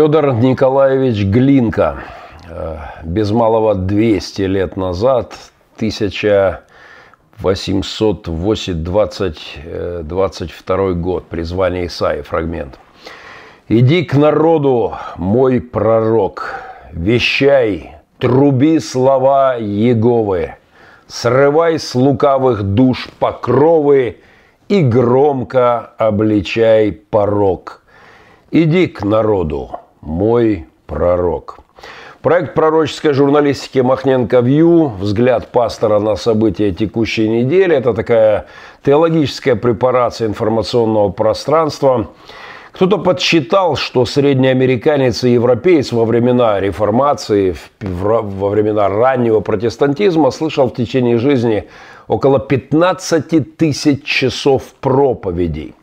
Федор Николаевич Глинка. Э, без малого 200 лет назад, 1822 год, призвание Исаи, фрагмент. «Иди к народу, мой пророк, вещай, труби слова Еговы, срывай с лукавых душ покровы и громко обличай порог» Иди к народу, мой пророк. Проект пророческой журналистики Махненко Вью, взгляд пастора на события текущей недели. Это такая теологическая препарация информационного пространства. Кто-то подсчитал, что средний американец и европеец во времена реформации, во времена раннего протестантизма слышал в течение жизни около 15 тысяч часов проповедей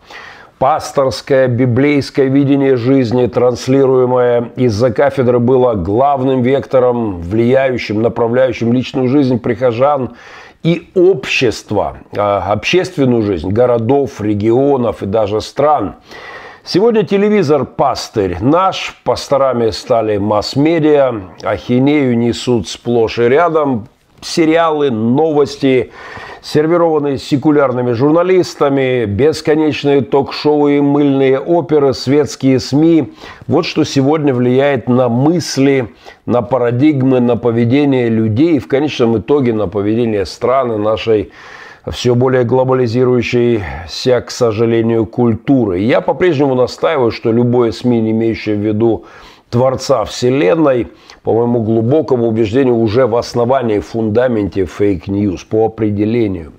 пасторское библейское видение жизни, транслируемое из-за кафедры, было главным вектором, влияющим, направляющим личную жизнь прихожан и общества, а, общественную жизнь городов, регионов и даже стран. Сегодня телевизор пастырь наш, пасторами стали масс-медиа, ахинею несут сплошь и рядом, сериалы, новости, сервированные секулярными журналистами, бесконечные ток-шоу и мыльные оперы, светские СМИ. Вот что сегодня влияет на мысли, на парадигмы, на поведение людей и в конечном итоге на поведение страны нашей все более глобализирующейся, к сожалению, культуры. Я по-прежнему настаиваю, что любое СМИ, не имеющее в виду Творца Вселенной, по моему глубокому убеждению, уже в основании, в фундаменте fake news по определению.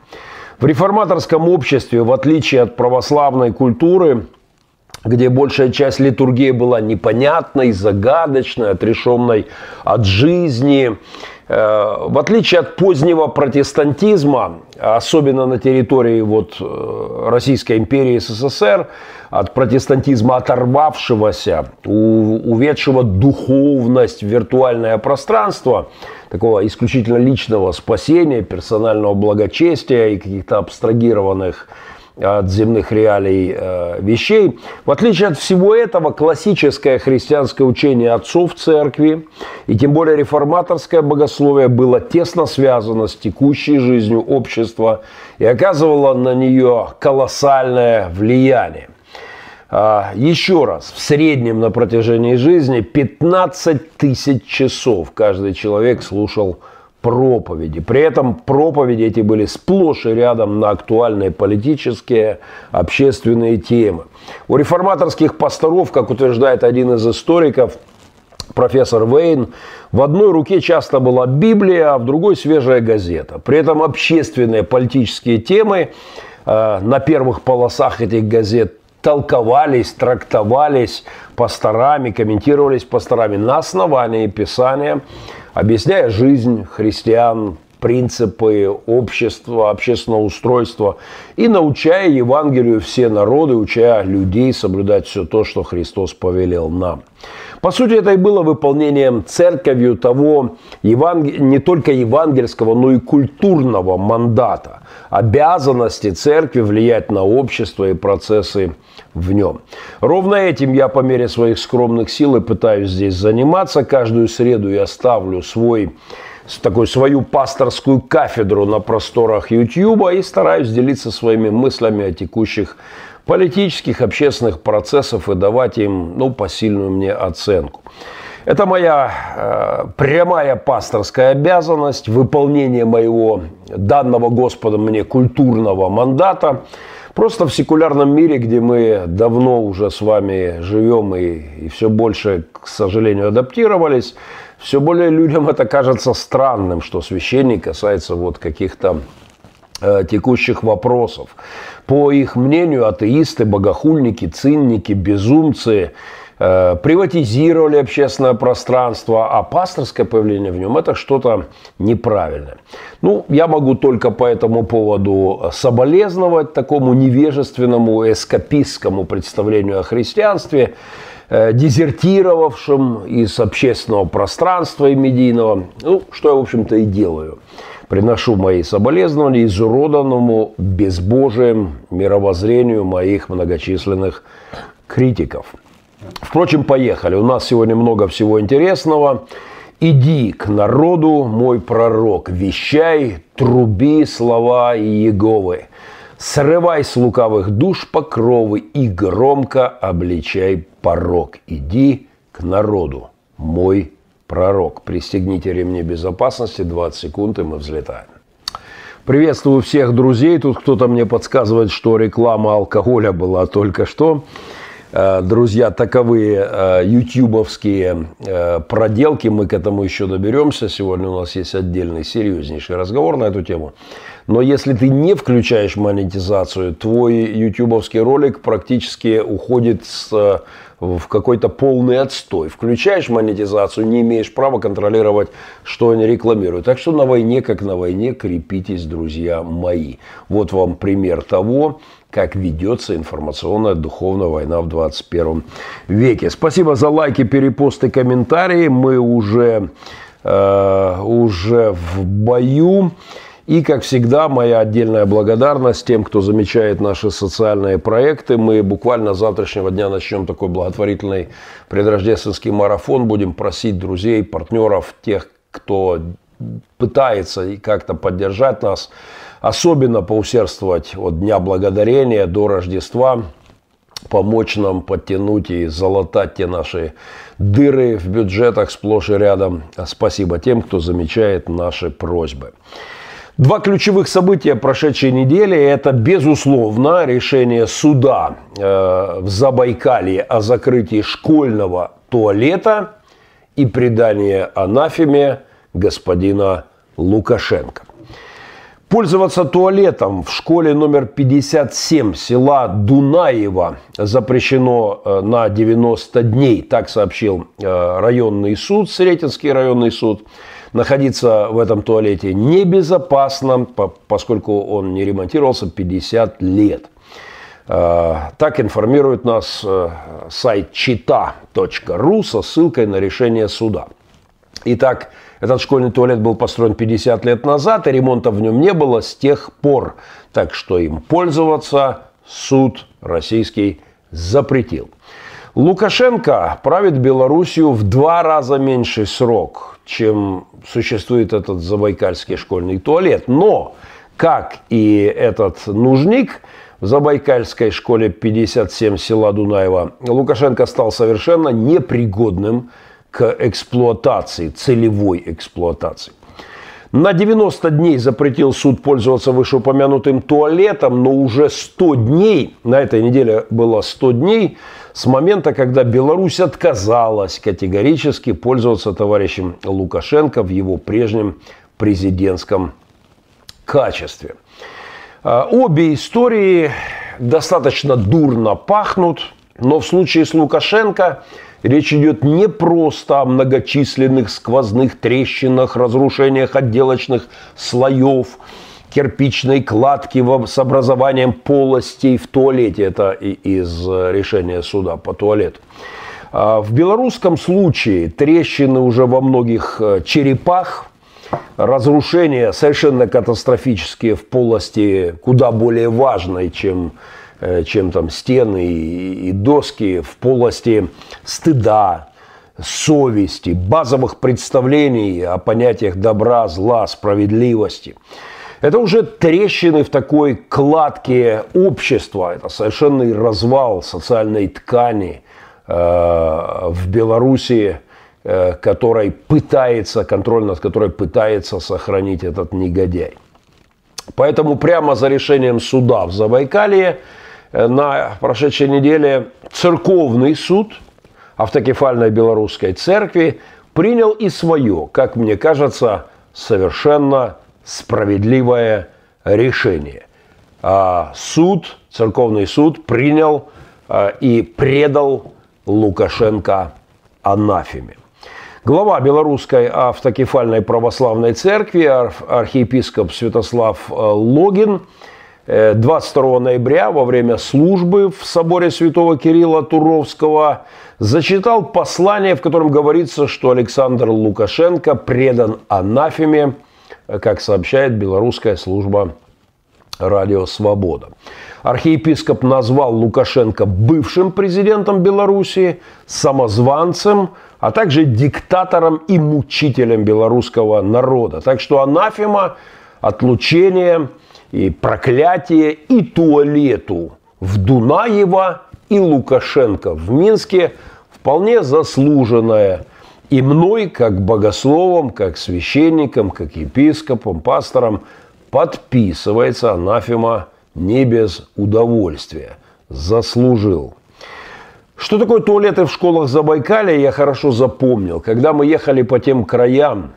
В реформаторском обществе, в отличие от православной культуры, где большая часть литургии была непонятной, загадочной, отрешенной от жизни, в отличие от позднего протестантизма, особенно на территории вот э, Российской империи СССР, от протестантизма оторвавшегося, уведшего духовность в виртуальное пространство, такого исключительно личного спасения, персонального благочестия и каких-то абстрагированных от земных реалий э, вещей. В отличие от всего этого, классическое христианское учение отцов церкви и тем более реформаторское богословие было тесно связано с текущей жизнью общества и оказывало на нее колоссальное влияние. А, еще раз, в среднем на протяжении жизни 15 тысяч часов каждый человек слушал проповеди. При этом проповеди эти были сплошь и рядом на актуальные политические, общественные темы. У реформаторских пасторов, как утверждает один из историков, профессор Вейн, в одной руке часто была Библия, а в другой свежая газета. При этом общественные политические темы э, на первых полосах этих газет толковались, трактовались пасторами, комментировались пасторами на основании Писания, объясняя жизнь христиан, принципы общества, общественного устройства и научая Евангелию все народы, учая людей соблюдать все то, что Христос повелел нам. По сути, это и было выполнением церковью того не только евангельского, но и культурного мандата, обязанности церкви влиять на общество и процессы в нем. Ровно этим я по мере своих скромных сил и пытаюсь здесь заниматься. Каждую среду я ставлю свой такой свою пасторскую кафедру на просторах YouTube и стараюсь делиться своими мыслями о текущих политических, общественных процессах и давать им ну, посильную мне оценку. Это моя э, прямая пасторская обязанность, выполнение моего данного Господом мне культурного мандата – Просто в секулярном мире, где мы давно уже с вами живем и, и все больше, к сожалению, адаптировались, все более людям это кажется странным, что священник касается вот каких-то текущих вопросов. По их мнению, атеисты, богохульники, цинники, безумцы – Э, приватизировали общественное пространство, а пасторское появление в нем – это что-то неправильное. Ну, я могу только по этому поводу соболезновать такому невежественному эскапистскому представлению о христианстве, э, дезертировавшим из общественного пространства и медийного, ну, что я, в общем-то, и делаю. Приношу мои соболезнования изуроданному безбожием мировоззрению моих многочисленных критиков – Впрочем, поехали. У нас сегодня много всего интересного. Иди к народу, мой пророк, вещай, труби слова Иеговы. Срывай с лукавых душ покровы и громко обличай порог. Иди к народу, мой пророк. Пристегните ремни безопасности, 20 секунд, и мы взлетаем. Приветствую всех друзей. Тут кто-то мне подсказывает, что реклама алкоголя была только что. Э, друзья, таковые э, ютубовские э, проделки, мы к этому еще доберемся. Сегодня у нас есть отдельный серьезнейший разговор на эту тему. Но если ты не включаешь монетизацию, твой ютубовский ролик практически уходит с, в какой-то полный отстой. Включаешь монетизацию, не имеешь права контролировать, что они рекламируют. Так что на войне, как на войне, крепитесь, друзья мои. Вот вам пример того, как ведется информационная духовная война в 21 веке. Спасибо за лайки, перепосты, комментарии. Мы уже, э, уже в бою. И, как всегда, моя отдельная благодарность тем, кто замечает наши социальные проекты. Мы буквально с завтрашнего дня начнем такой благотворительный предрождественский марафон. Будем просить друзей, партнеров, тех, кто пытается как-то поддержать нас, особенно поусердствовать от Дня Благодарения до Рождества, помочь нам подтянуть и залатать те наши дыры в бюджетах сплошь и рядом. Спасибо тем, кто замечает наши просьбы. Два ключевых события прошедшей недели – это, безусловно, решение суда э, в Забайкалье о закрытии школьного туалета и предание анафеме господина Лукашенко. Пользоваться туалетом в школе номер 57 села Дунаева запрещено э, на 90 дней, так сообщил э, районный суд, Сретенский районный суд. Находиться в этом туалете небезопасно, поскольку он не ремонтировался 50 лет. Э, так информирует нас сайт чита.ру со ссылкой на решение суда. Итак, этот школьный туалет был построен 50 лет назад, и ремонта в нем не было с тех пор. Так что им пользоваться суд российский запретил. Лукашенко правит Белоруссию в два раза меньший срок, чем существует этот забайкальский школьный туалет. Но, как и этот нужник в забайкальской школе 57 села Дунаева, Лукашенко стал совершенно непригодным к эксплуатации, целевой эксплуатации. На 90 дней запретил суд пользоваться вышеупомянутым туалетом, но уже 100 дней, на этой неделе было 100 дней, с момента, когда Беларусь отказалась категорически пользоваться товарищем Лукашенко в его прежнем президентском качестве. А, обе истории достаточно дурно пахнут, но в случае с Лукашенко – Речь идет не просто о многочисленных сквозных трещинах, разрушениях отделочных слоев, кирпичной кладки с образованием полостей в туалете. Это из решения суда по туалету. А в белорусском случае трещины уже во многих э, черепах, разрушения совершенно катастрофические в полости куда более важной, чем Э, чем там стены и доски в полости стыда, совести, базовых представлений о понятиях добра, зла, справедливости. Это уже трещины в такой кладке общества, это совершенный развал социальной ткани э, в Белоруссии, э, которой пытается, контроль над которой пытается сохранить этот негодяй. Поэтому прямо за решением суда в Забайкалье Э, на прошедшей неделе церковный суд автокефальной белорусской церкви принял и свое, как мне кажется, совершенно справедливое решение. А суд, церковный суд принял а, и предал Лукашенко анафеме. Глава Белорусской автокефальной православной церкви, архиепископ Святослав э, Логин – 22 э, ноября во время службы в соборе святого Кирилла Туровского зачитал послание, в котором говорится, что Александр Лукашенко предан анафеме, как сообщает белорусская служба Радио «Свобода». Архиепископ назвал Лукашенко бывшим президентом Белоруссии, самозванцем, а также диктатором и мучителем белорусского народа. Так что анафема, отлучение и проклятие и туалету в Дунаево и Лукашенко в Минске вполне заслуженное. И мной, как богословом, как священником, как епископом, пастором, подписывается анафема не без удовольствия. Заслужил. Что такое туалеты в школах Забайкалья, я хорошо запомнил. Когда мы ехали по тем краям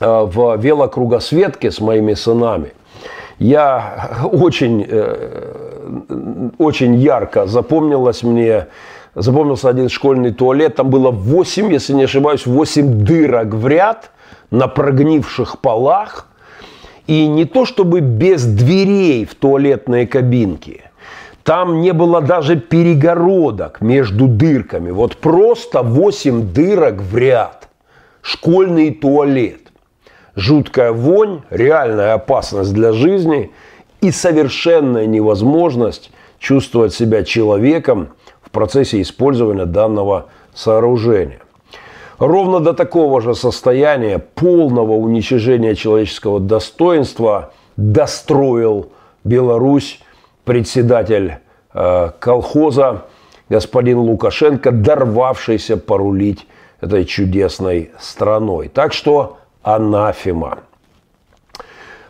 э, в велокругосветке с моими сынами, я очень, э, очень ярко запомнилось мне запомнился один школьный туалет. Там было 8, если не ошибаюсь, 8 дырок в ряд на прогнивших полах. И не то чтобы без дверей в туалетные кабинки. Там не было даже перегородок между дырками. Вот просто 8 дырок в ряд. Школьный туалет. Жуткая вонь, реальная опасность для жизни и совершенная невозможность чувствовать себя человеком – процессе использования данного сооружения. Ровно до такого же состояния полного уничтожения человеческого достоинства достроил Беларусь председатель э, колхоза господин Лукашенко, дорвавшийся порулить этой чудесной страной. Так что анафема.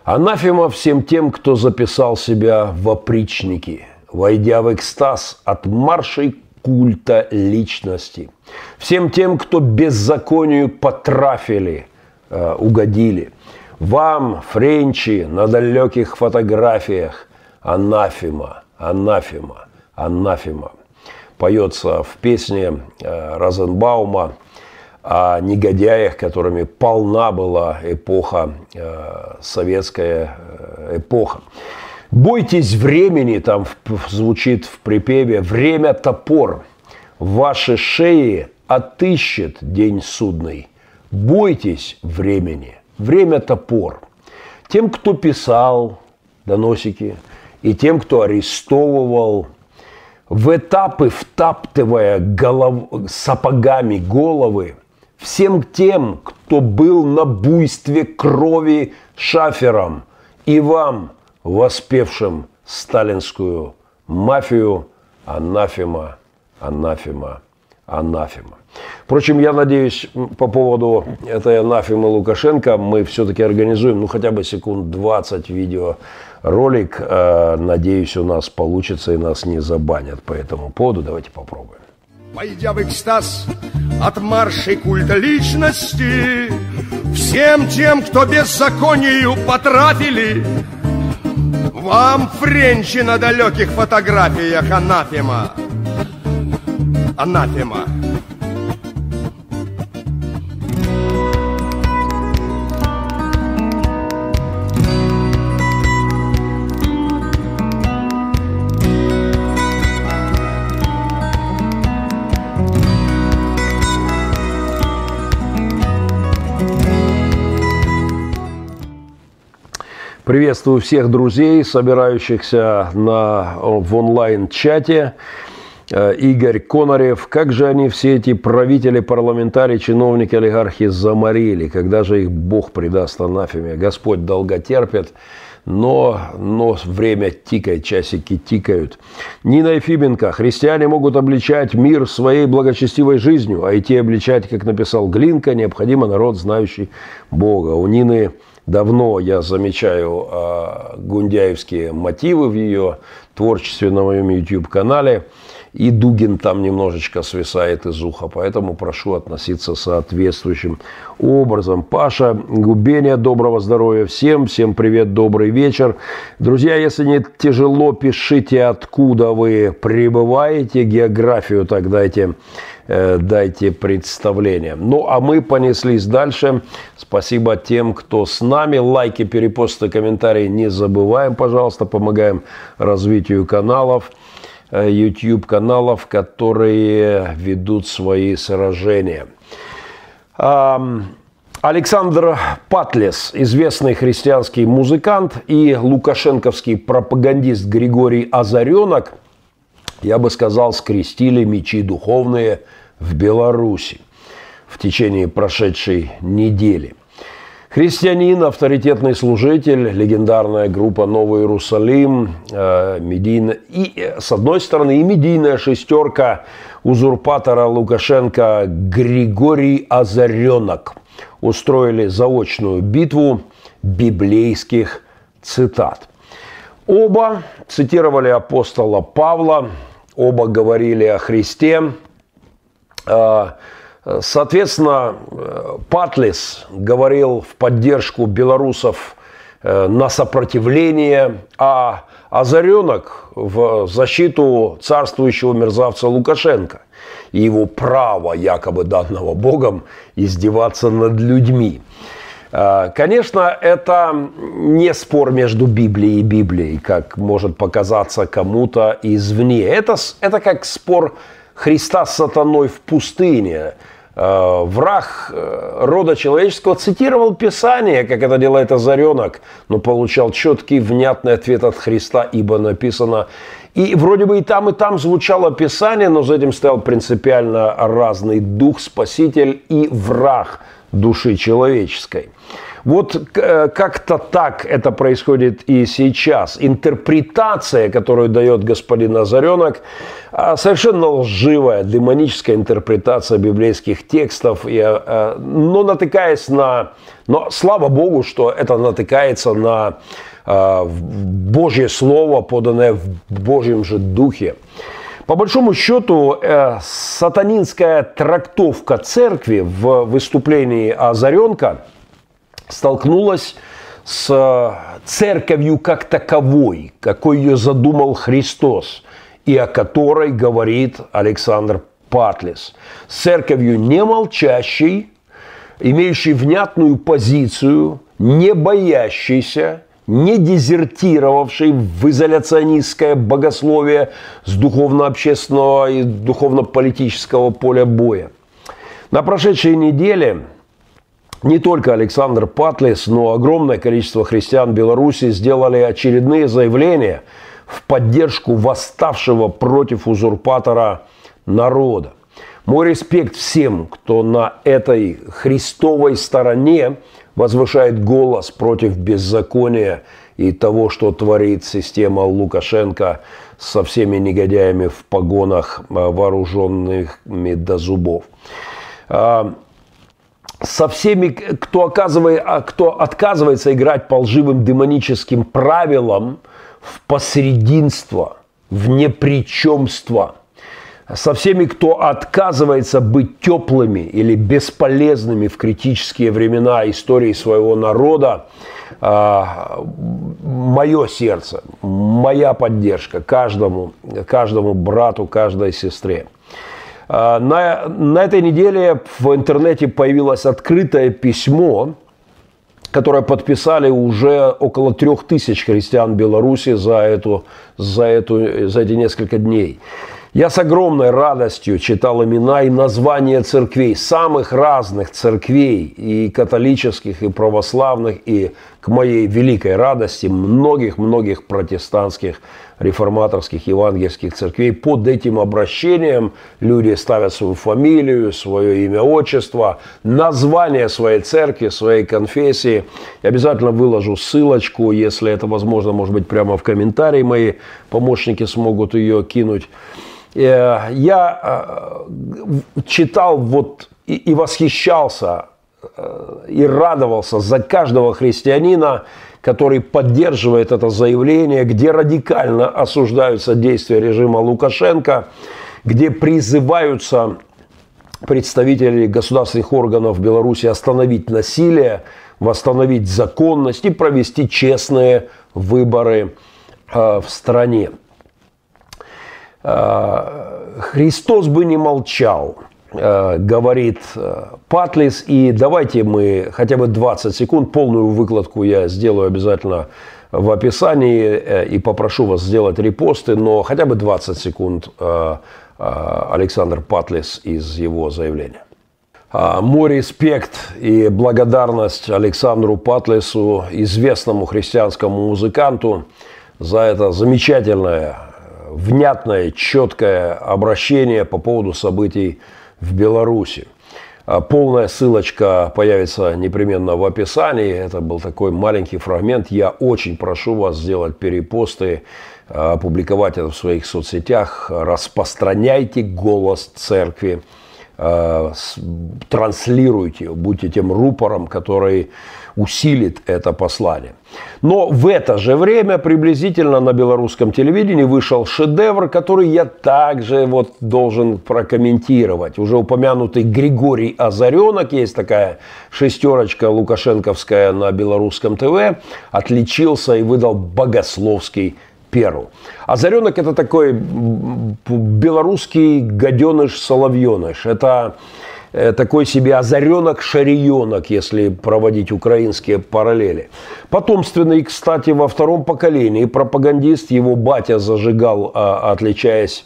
Анафема всем тем, кто записал себя в опричники – войдя в экстаз от маршей культа личности. Всем тем, кто беззаконию потрафили, э, угодили. Вам, френчи, на далеких фотографиях анафема, анафема, анафема. Поется в песне э, Розенбаума о негодяях, которыми полна была эпоха, э, советская э, эпоха. Бойтесь времени, там звучит в припеве, время топор, ваши шеи отыщет день судный. Бойтесь времени, время топор. Тем, кто писал доносики, и тем, кто арестовывал, в этапы втаптывая голов... сапогами головы, всем тем, кто был на буйстве крови шафером, и вам – воспевшим сталинскую мафию анафема, анафема, анафема. Впрочем, я надеюсь, по поводу этой анафемы Лукашенко мы все-таки организуем, ну, хотя бы секунд 20 видео ролик. Э, надеюсь, у нас получится и нас не забанят по этому поводу. Давайте попробуем. Пойдя в экстаз от маршей культа личности, Всем тем, кто беззаконию потрафили, вам, френчи, на далеких фотографиях анафема. Анафема. Приветствую всех друзей, собирающихся на, в онлайн-чате. Э, Игорь Конорев. Как же они все эти правители, парламентарии, чиновники, олигархи заморили? Когда же их Бог предаст анафеме? Господь долго терпит, но, но время тикает, часики тикают. Нина Ефименко. Христиане могут обличать мир своей благочестивой жизнью, а идти обличать, как написал Глинка, необходимо народ, знающий Бога. У Нины давно я замечаю э, гундяевские мотивы в ее творчестве на моем YouTube-канале. И Дугин там немножечко свисает из уха, поэтому прошу относиться соответствующим образом. Паша Губения, доброго здоровья всем, всем привет, добрый вечер. Друзья, если не тяжело, пишите, откуда вы прибываете, географию так дайте дайте представление. Ну, а мы понеслись дальше. Спасибо тем, кто с нами. Лайки, перепосты, комментарии не забываем, пожалуйста. Помогаем развитию каналов, э, YouTube каналов, которые ведут свои сражения. Александр Патлес, известный христианский музыкант, и лукашенковский пропагандист Григорий Озаренок, я бы сказал, скрестили мечи духовные в Беларуси в течение прошедшей недели. Христианин, авторитетный служитель, легендарная группа «Новый Иерусалим», э, и, с одной стороны, и медийная шестерка узурпатора Лукашенко Григорий Озаренок – устроили заочную битву библейских цитат. Оба цитировали апостола Павла, оба говорили о Христе. А, соответственно, Патлис говорил в поддержку белорусов э, на сопротивление, а Озаренок в защиту царствующего мерзавца Лукашенко и его право, якобы данного Богом, издеваться над людьми. А, конечно, это не спор между Библией и Библией, как может показаться кому-то извне. Это, это как спор Христа с сатаной в пустыне. А, враг э, рода человеческого цитировал Писание, как это делает Озаренок, но получал четкий, внятный ответ от Христа, ибо написано и вроде бы и там, и там звучало Писание, но за этим стоял принципиально разный дух, спаситель и враг души человеческой. Вот э, как-то так это происходит и сейчас. Интерпретация, которую дает господин Озаренок, а, совершенно лживая, демоническая интерпретация библейских текстов, и, э, но натыкаясь на... Но слава Богу, что это натыкается на Э, Божье Слово, поданное в Божьем же Духе. По большому счету, э, сатанинская трактовка церкви в выступлении Озаренка столкнулась с церковью как таковой, какой ее задумал Христос, и о которой говорит Александр Патлис. С церковью не молчащей, имеющей внятную позицию, не боящейся, не дезертировавший в изоляционистское богословие с духовно-общественного и духовно-политического поля боя. На прошедшей неделе не только Александр Патлис, но огромное количество христиан Беларуси сделали очередные заявления в поддержку восставшего против узурпатора народа. Мой респект всем, кто на этой христовой стороне возвышает голос против беззакония и того, что творит система Лукашенко со всеми негодяями в погонах, а, вооруженными до зубов. А, со всеми, кто, оказывает, а, кто отказывается играть по лживым демоническим правилам в посрединство, в непричемство – со всеми, кто отказывается быть теплыми или бесполезными в критические времена истории своего народа, а, мое сердце, моя поддержка каждому, каждому брату, каждой сестре. А, на, на этой неделе в интернете появилось открытое письмо, которое подписали уже около трех тысяч христиан Беларуси за, эту, за, эту, за эти несколько дней. Я с огромной радостью читал имена и названия церквей, самых разных церквей, и католических, и православных, и к моей великой радости многих-многих протестантских, реформаторских, евангельских церквей. Под этим обращением люди ставят свою фамилию, свое имя, отчество, название своей церкви, своей конфессии. Я обязательно выложу ссылочку, если это возможно, может быть, прямо в комментарии мои помощники смогут ее кинуть. Э, я э, читал вот и, восхищался э, и радовался за каждого христианина, который поддерживает это заявление, где радикально осуждаются действия режима Лукашенко, где призываются представители государственных органов Беларуси остановить насилие, восстановить законность и провести честные выборы в стране. Э, Христос бы не молчал, э, говорит э, Патлис. И давайте мы хотя бы 20 секунд, полную выкладку я сделаю обязательно в описании и попрошу вас сделать репосты, но хотя бы 20 секунд Александр Патлис из его заявления. Мой респект и благодарность Александру Патлесу, известному христианскому музыканту, за это замечательное, внятное, четкое обращение по поводу событий в Беларуси. А, полная ссылочка появится непременно в описании. Это был такой маленький фрагмент. Я очень прошу вас сделать перепосты, а, опубликовать это в своих соцсетях. Распространяйте голос церкви транслируйте, будьте тем рупором, который усилит это послание. Но в это же время приблизительно на белорусском телевидении вышел шедевр, который я также вот должен прокомментировать. Уже упомянутый Григорий Озаренок, есть такая шестерочка лукашенковская на белорусском ТВ, отличился и выдал богословский перл. Озаренок это такой белорусский гаденыш-соловьеныш. Это э, такой себе озаренок-шарионок, если проводить украинские параллели. Потомственный, кстати, во втором поколении пропагандист, его батя зажигал, а, отличаясь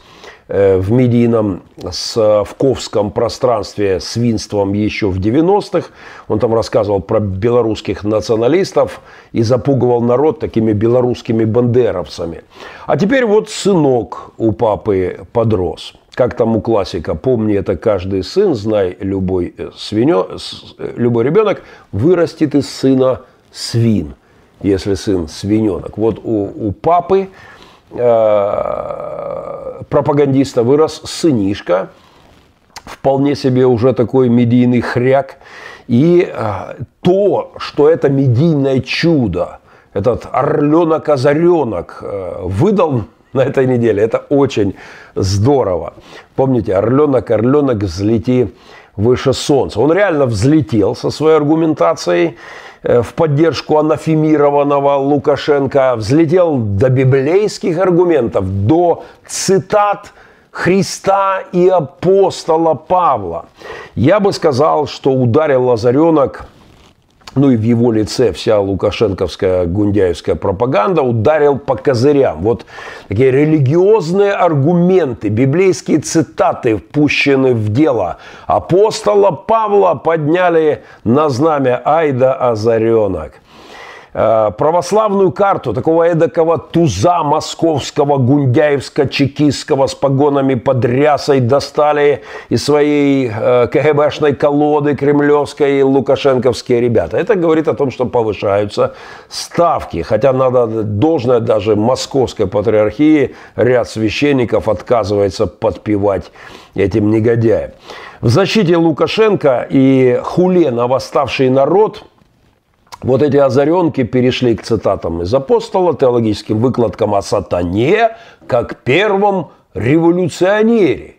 в медийном совковском пространстве свинством еще в 90-х. Он там рассказывал про белорусских националистов и запугивал народ такими белорусскими бандеровцами. А теперь вот сынок у папы подрос. Как там у классика, помни это каждый сын, знай любой, э, свинё, э, любой ребенок вырастет из сына свин, если сын свиненок. Вот у, у папы Э, пропагандиста вырос сынишка, вполне себе уже такой медийный хряк. И э, то, что это медийное чудо, этот орленок-озаренок э, выдал на этой неделе, это очень здорово. Помните, орленок, орленок, взлети выше солнца. Он реально взлетел со своей аргументацией. Э, в поддержку анафемированного Лукашенко, взлетел до библейских аргументов, до цитат Христа и апостола Павла. Я бы сказал, что ударил Лазаренок – ну и в его лице вся лукашенковская гундяевская пропаганда ударил по козырям. Вот такие религиозные аргументы, библейские цитаты впущены в дело. Апостола Павла подняли на знамя Айда Озаренок – православную карту такого эдакого туза московского, гундяевско-чекистского с погонами под рясой достали из своей э, КГБшной колоды кремлевской лукашенковские ребята. Это говорит о том, что повышаются ставки. Хотя надо должное даже московской патриархии ряд священников отказывается подпевать этим негодяям. В защите Лукашенко и хуле на восставший народ – вот эти озаренки перешли к цитатам из апостола, теологическим выкладкам о сатане, как первом революционере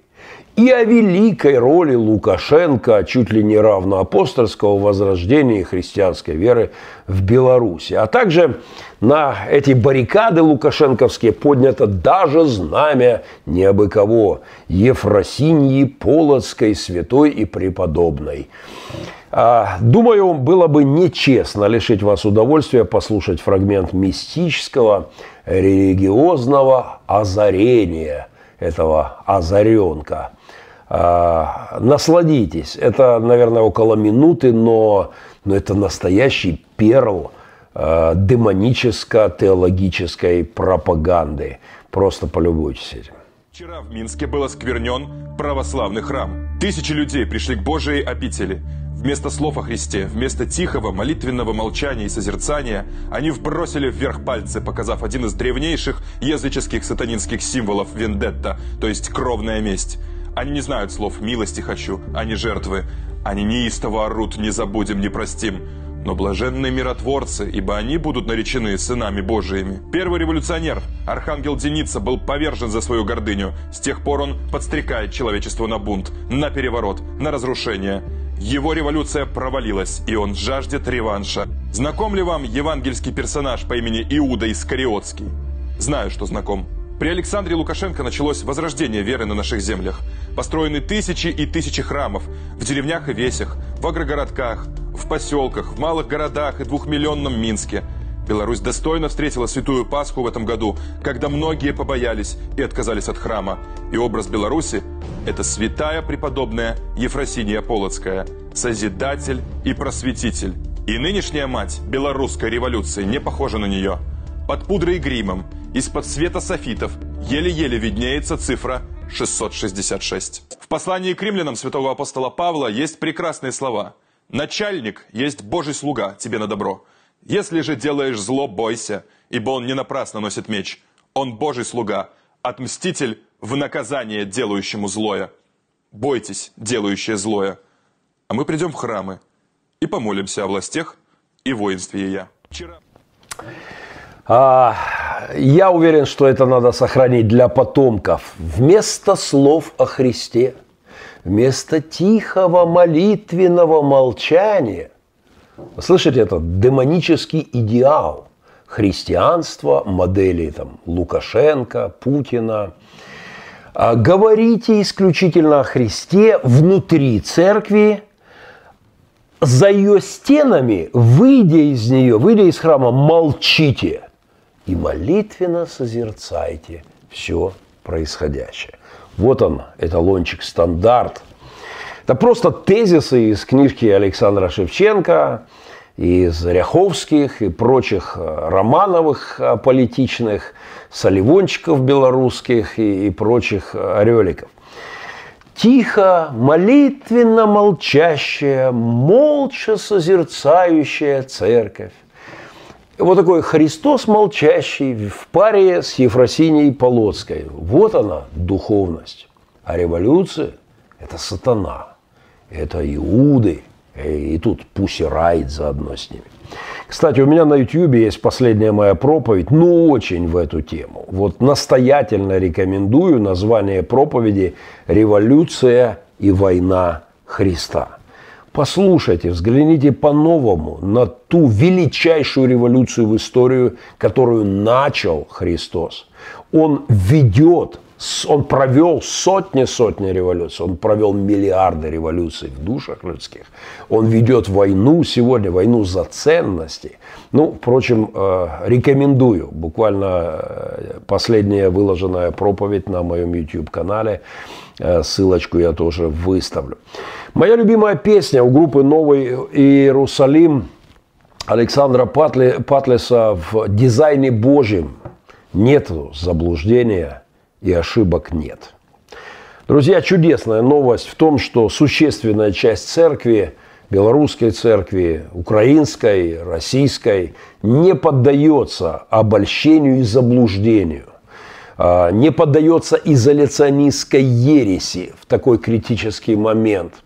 и о великой роли Лукашенко, чуть ли не равно апостольского возрождения христианской веры в Беларуси. А также на эти баррикады лукашенковские поднято даже знамя не абы кого – Ефросиньи Полоцкой, святой и преподобной. А, думаю, было бы нечестно лишить вас удовольствия послушать фрагмент мистического, религиозного озарения этого озаренка. А, насладитесь. Это, наверное, около минуты, но, но это настоящий перл а, демоническо-теологической пропаганды. Просто полюбуйтесь этим. Вчера в Минске был осквернен православный храм. Тысячи людей пришли к Божией обители. Вместо слов о Христе, вместо тихого молитвенного молчания и созерцания, они вбросили вверх пальцы, показав один из древнейших языческих сатанинских символов вендетта, то есть кровная месть. Они не знают слов «милости хочу», они жертвы. Они неистово орут «не забудем, не простим». Но блаженные миротворцы, ибо они будут наречены сынами Божиими. Первый революционер, архангел Деница, был повержен за свою гордыню. С тех пор он подстрекает человечество на бунт, на переворот, на разрушение. Его революция провалилась, и он жаждет реванша. Знаком ли вам евангельский персонаж по имени Иуда Искариотский? Знаю, что знаком. При Александре Лукашенко началось возрождение веры на наших землях. Построены тысячи и тысячи храмов в деревнях и весях, в агрогородках, в поселках, в малых городах и двухмиллионном Минске. Беларусь достойно встретила Святую Пасху в этом году, когда многие побоялись и отказались от храма. И образ Беларуси – это святая преподобная Ефросиния Полоцкая, созидатель и просветитель. И нынешняя мать белорусской революции не похожа на нее. Под пудрой и гримом, из-под света софитов, еле-еле виднеется цифра 666. В послании к римлянам святого апостола Павла есть прекрасные слова. «Начальник есть Божий слуга тебе на добро». Если же делаешь зло, бойся, ибо он не напрасно носит меч. Он Божий слуга, отмститель в наказание делающему злое. Бойтесь, делающее злое. А мы придем в храмы и помолимся о властях и воинстве я. Вчера... А, я уверен, что это надо сохранить для потомков. Вместо слов о Христе, вместо тихого молитвенного молчания – Слышите, это демонический идеал христианства, модели там, Лукашенко, Путина. А говорите исключительно о Христе внутри церкви, за ее стенами, выйдя из нее, выйдя из храма, молчите и молитвенно созерцайте все происходящее. Вот он, эталончик, стандарт – это просто тезисы из книжки Александра Шевченко, из Ряховских и прочих э, Романовых э, политичных, Соливончиков белорусских и, и прочих э, ореликов. Тихо, молитвенно молчащая, молча созерцающая церковь. Вот такой Христос молчащий в паре с Ефросинией Полоцкой. Вот она, духовность. А революция – это сатана это Иуды, и тут Пуси Райт заодно с ними. Кстати, у меня на YouTube есть последняя моя проповедь, ну очень в эту тему. Вот настоятельно рекомендую название проповеди «Революция и война Христа». Послушайте, взгляните по-новому на ту величайшую революцию в историю, которую начал Христос. Он ведет он провел сотни-сотни революций, он провел миллиарды революций в душах людских. Он ведет войну сегодня, войну за ценности. Ну, впрочем, э, рекомендую. Буквально э, последняя выложенная проповедь на моем YouTube-канале. Э, ссылочку я тоже выставлю. Моя любимая песня у группы «Новый Иерусалим» Александра Патлеса в дизайне Божьем нет заблуждения – и ошибок нет. Друзья, чудесная новость в том, что существенная часть церкви, белорусской церкви, украинской, российской, не поддается обольщению и заблуждению, а, не поддается изоляционистской ереси в такой критический момент –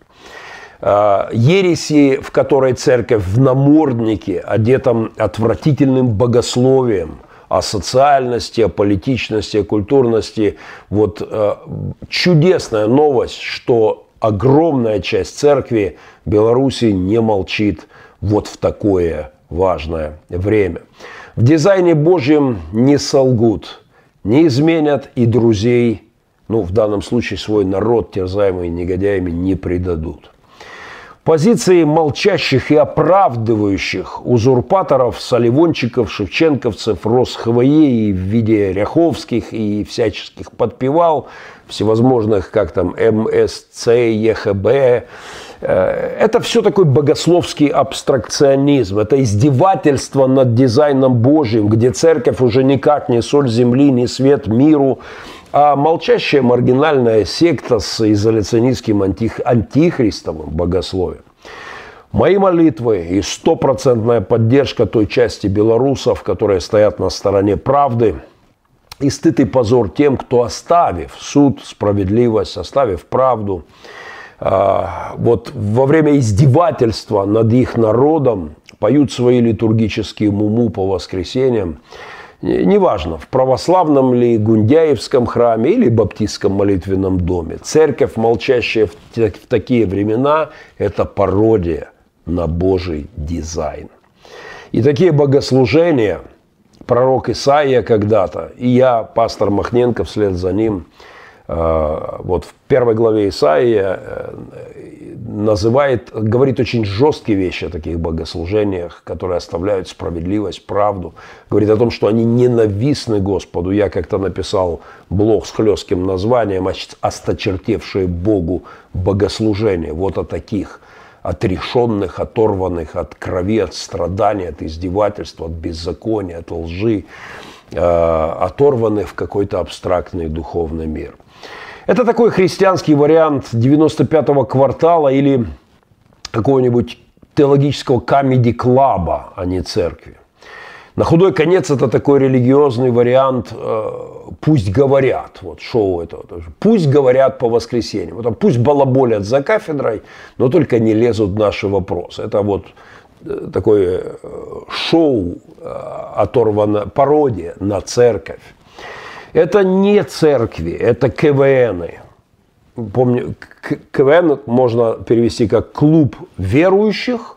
а, ереси, в которой церковь в наморднике, одетом отвратительным богословием, о социальности, о политичности, о культурности. Вот э, чудесная новость, что огромная часть церкви Беларуси не молчит вот в такое важное время. В дизайне Божьем не солгут, не изменят и друзей, ну в данном случае свой народ, терзаемый негодяями, не предадут. Позиции молчащих и оправдывающих узурпаторов, соливончиков, шевченковцев, Росхвоей в виде Ряховских и всяческих подпевал, всевозможных, как там, МСЦ, ЕХБ, э, это все такой богословский абстракционизм, это издевательство над дизайном Божьим, где церковь уже никак не соль земли, не свет миру, а молчащая маргинальная секта с изоляционистским антих, антихристовым богословием. Мои молитвы и стопроцентная поддержка той части белорусов, которые стоят на стороне правды, и стыд и позор тем, кто оставив суд, справедливость, оставив правду, а, вот во время издевательства над их народом поют свои литургические муму по воскресеньям, неважно, в православном ли Гундяевском храме или Баптистском молитвенном доме. Церковь, молчащая в, такие времена, это пародия на Божий дизайн. И такие богослужения пророк Исаия когда-то, и я, пастор Махненко, вслед за ним, Э, вот в первой главе Исаия э, называет, говорит очень жесткие вещи о таких богослужениях, которые оставляют справедливость, правду. Говорит о том, что они ненавистны Господу. Я как-то написал блог с хлестким названием «Осточертевшие Богу богослужения». Вот о таких отрешенных, оторванных от крови, от страданий, от издевательства, от беззакония, от лжи, э, оторванных в какой-то абстрактный духовный мир. Это такой христианский вариант 95-го квартала или какого-нибудь теологического комеди-клаба, а не церкви. На худой конец это такой религиозный вариант э, «пусть говорят». Вот шоу это. «Пусть говорят по воскресеньям». Вот, пусть балаболят за кафедрой, но только не лезут в наши вопросы. Это вот э, такое э, шоу, э, оторвано, пародия на церковь. Это не церкви, это КВНы. Помню, КВН можно перевести как клуб верующих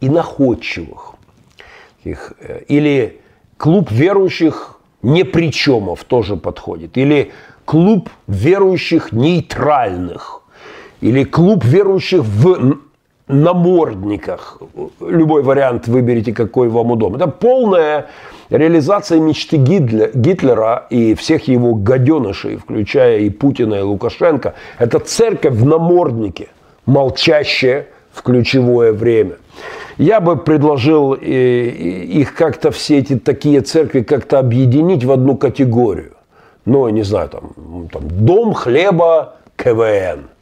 и находчивых. Э, или клуб верующих непричемов тоже подходит. Или клуб верующих нейтральных. Или клуб верующих в намордниках. Любой вариант выберите, какой вам удобно. Это полная реализация мечты Гитлера и всех его гаденышей, включая и Путина, и Лукашенко. Это церковь в наморднике, молчащая в ключевое время. Я бы предложил э, их как-то все эти такие церкви как-то объединить в одну категорию. Ну, не знаю, там, там дом хлеба КВН –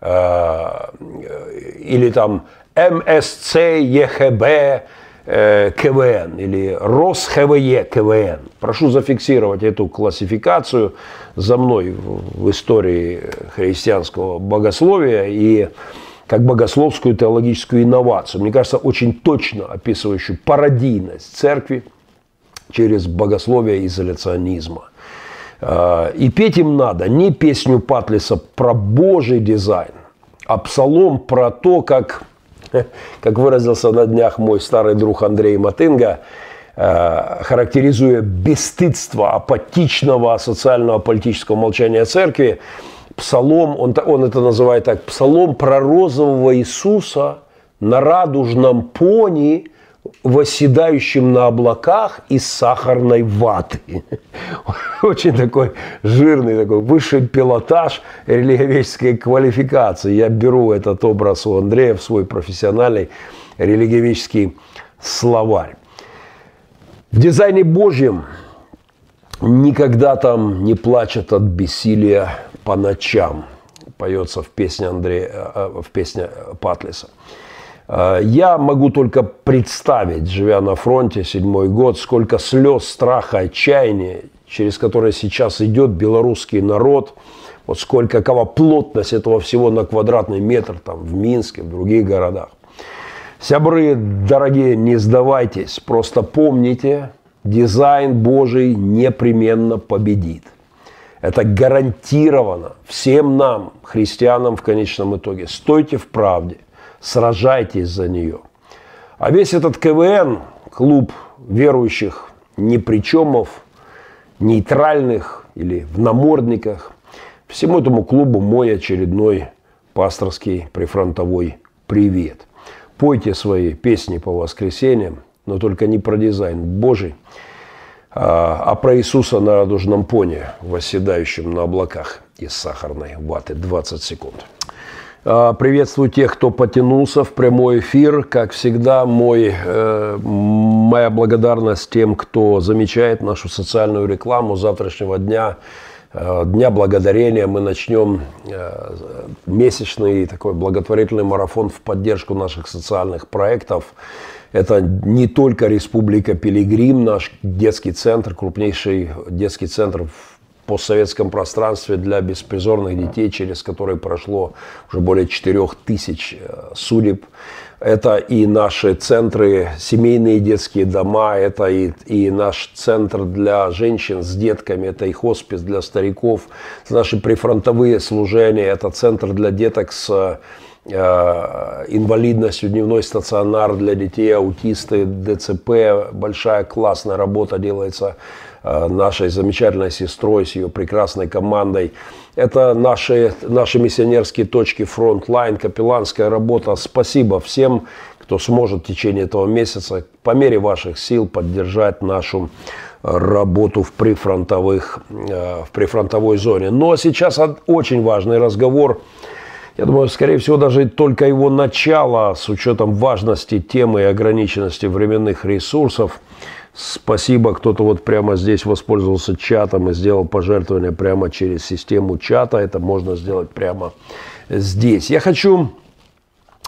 или там МСЦ ЕХБ э, КВН или РосХВЕ КВН. Прошу зафиксировать эту классификацию за мной в истории христианского богословия и как богословскую теологическую инновацию. Мне кажется, очень точно описывающую пародийность церкви через богословие изоляционизма – Э, и петь им надо не песню Патлиса про божий дизайн, а псалом про то, как, как выразился на днях мой старый друг Андрей Матынга, э, характеризуя бесстыдство апатичного социального политического молчания церкви, псалом, он, он это называет так, псалом про розового Иисуса на радужном пони – восседающим на облаках из сахарной ваты. Очень такой жирный, такой высший пилотаж религиоведческой квалификации. Я беру этот образ у Андрея в свой профессиональный религиоведческий словарь. В дизайне Божьем никогда там не плачет от бессилия по ночам. Поется в песне Андрея, э, э, в песне Патлиса. Э, я могу только представить, живя на фронте седьмой год, сколько слез, страха, отчаяния, через которые сейчас идет белорусский народ, вот сколько, какова плотность этого всего на квадратный метр там в Минске, в других городах. Сябры, дорогие, не сдавайтесь, просто помните, дизайн Божий непременно победит. Это гарантировано всем нам, христианам в конечном итоге. Стойте в правде – сражайтесь за нее. А весь этот КВН, клуб верующих непричемов, нейтральных или в намордниках, всему этому клубу мой очередной пасторский прифронтовой привет. Пойте свои песни по воскресеньям, но только не про дизайн Божий, а, а про Иисуса на радужном поне, восседающем на облаках из сахарной ваты. 20 секунд. А, приветствую тех, кто потянулся в прямой эфир. Как всегда, мой, э, моя благодарность тем, кто замечает нашу социальную рекламу завтрашнего дня. Э, Дня благодарения мы начнем э, месячный такой благотворительный марафон в поддержку наших социальных проектов. Это не только Республика Пилигрим, наш детский центр, крупнейший детский центр в постсоветском пространстве для беспризорных детей, через который прошло уже более 4 тысяч э, судеб. Это и наши центры, семейные детские дома, это и, и наш центр для женщин с детками, это и хоспис для стариков, наши прифронтовые служения, это центр для деток с инвалидностью, дневной стационар для детей, аутисты, ДЦП. Большая классная работа делается э, нашей замечательной сестрой с ее прекрасной командой. Это наши, наши миссионерские точки frontline, капелланская работа. Спасибо всем, кто сможет в течение этого месяца по мере ваших сил поддержать нашу работу в, прифронтовых, э, в прифронтовой зоне. Но сейчас очень важный разговор. Я думаю, скорее всего, даже только его начало, с учетом важности темы и ограниченности временных ресурсов. Спасибо, кто-то вот прямо здесь воспользовался чатом и сделал пожертвование прямо через систему чата. Это можно сделать прямо здесь. Я хочу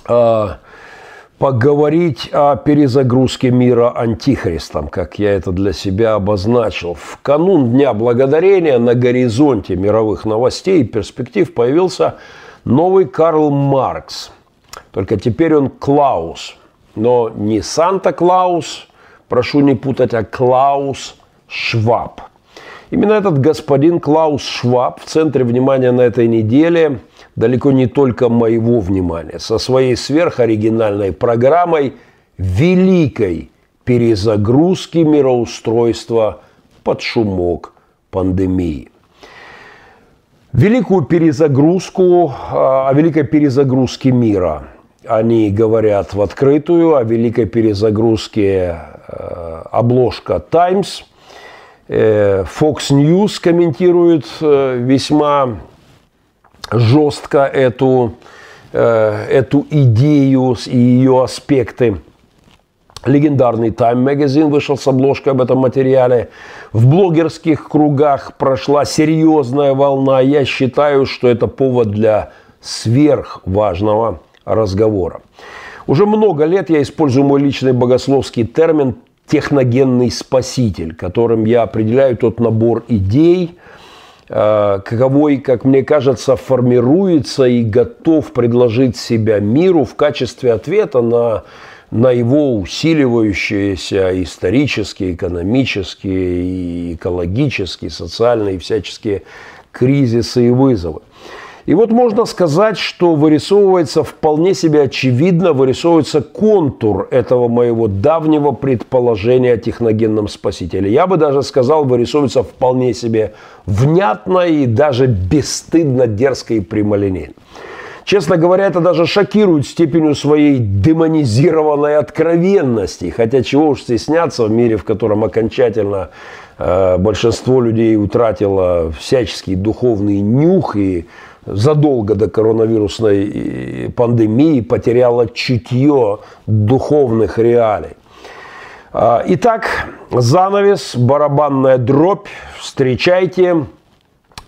э, поговорить о перезагрузке мира антихристом, как я это для себя обозначил. В канун Дня Благодарения на горизонте мировых новостей и перспектив появился новый Карл Маркс. Только теперь он Клаус. Но не Санта-Клаус, прошу не путать, а Клаус Шваб. Именно этот господин Клаус Шваб в центре внимания на этой неделе – далеко не только моего внимания, со своей сверхоригинальной программой великой перезагрузки мироустройства под шумок пандемии. Великую перезагрузку, а, о великой перезагрузке мира. Они говорят в открытую о великой перезагрузке э, обложка Times. Э, Fox News комментирует э, весьма жестко эту, эту идею и ее аспекты. Легендарный Time Magazine вышел с обложкой об этом материале. В блогерских кругах прошла серьезная волна. Я считаю, что это повод для сверхважного разговора. Уже много лет я использую мой личный богословский термин «техногенный спаситель», которым я определяю тот набор идей – Э, каковой, как мне кажется, формируется и готов предложить себя миру в качестве ответа на, на его усиливающиеся исторические, экономические, экологические, социальные и всяческие кризисы и вызовы. И вот можно сказать, что вырисовывается вполне себе очевидно, вырисовывается контур этого моего давнего предположения о техногенном спасителе. Я бы даже сказал, вырисовывается вполне себе внятно и даже бесстыдно дерзко и прямолинейно. Честно говоря, это даже шокирует степенью своей демонизированной откровенности. Хотя чего уж стесняться в мире, в котором окончательно э, большинство людей утратило всяческий духовный нюх и задолго до коронавирусной э, пандемии потеряла чутье духовных реалий. А, итак, занавес, барабанная дробь. Встречайте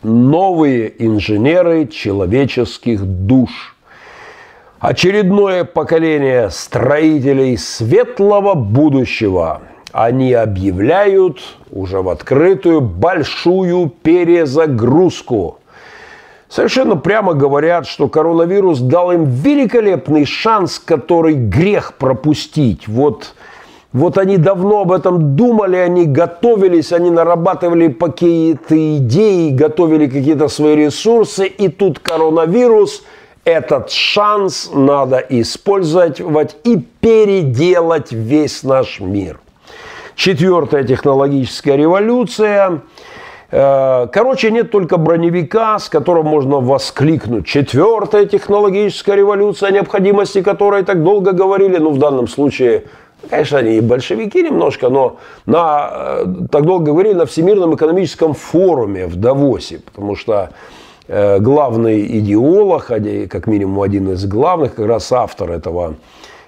новые инженеры человеческих душ. Очередное поколение строителей светлого будущего. Они объявляют уже в открытую большую перезагрузку – совершенно прямо говорят, что коронавирус дал им великолепный шанс, который грех пропустить. Вот, вот они давно об этом думали, они готовились, они нарабатывали какие-то идеи, готовили какие-то свои ресурсы, и тут коронавирус, этот шанс надо использовать и переделать весь наш мир. Четвертая технологическая революция – Э, короче, нет только броневика, с которым можно воскликнуть. Четвертая технологическая революция, о необходимости которой так долго говорили. Ну, в данном случае, конечно, они и большевики немножко, но на, э, так долго говорили на Всемирном экономическом форуме в Давосе. Потому что э, главный идеолог, как минимум один из главных, как раз автор этого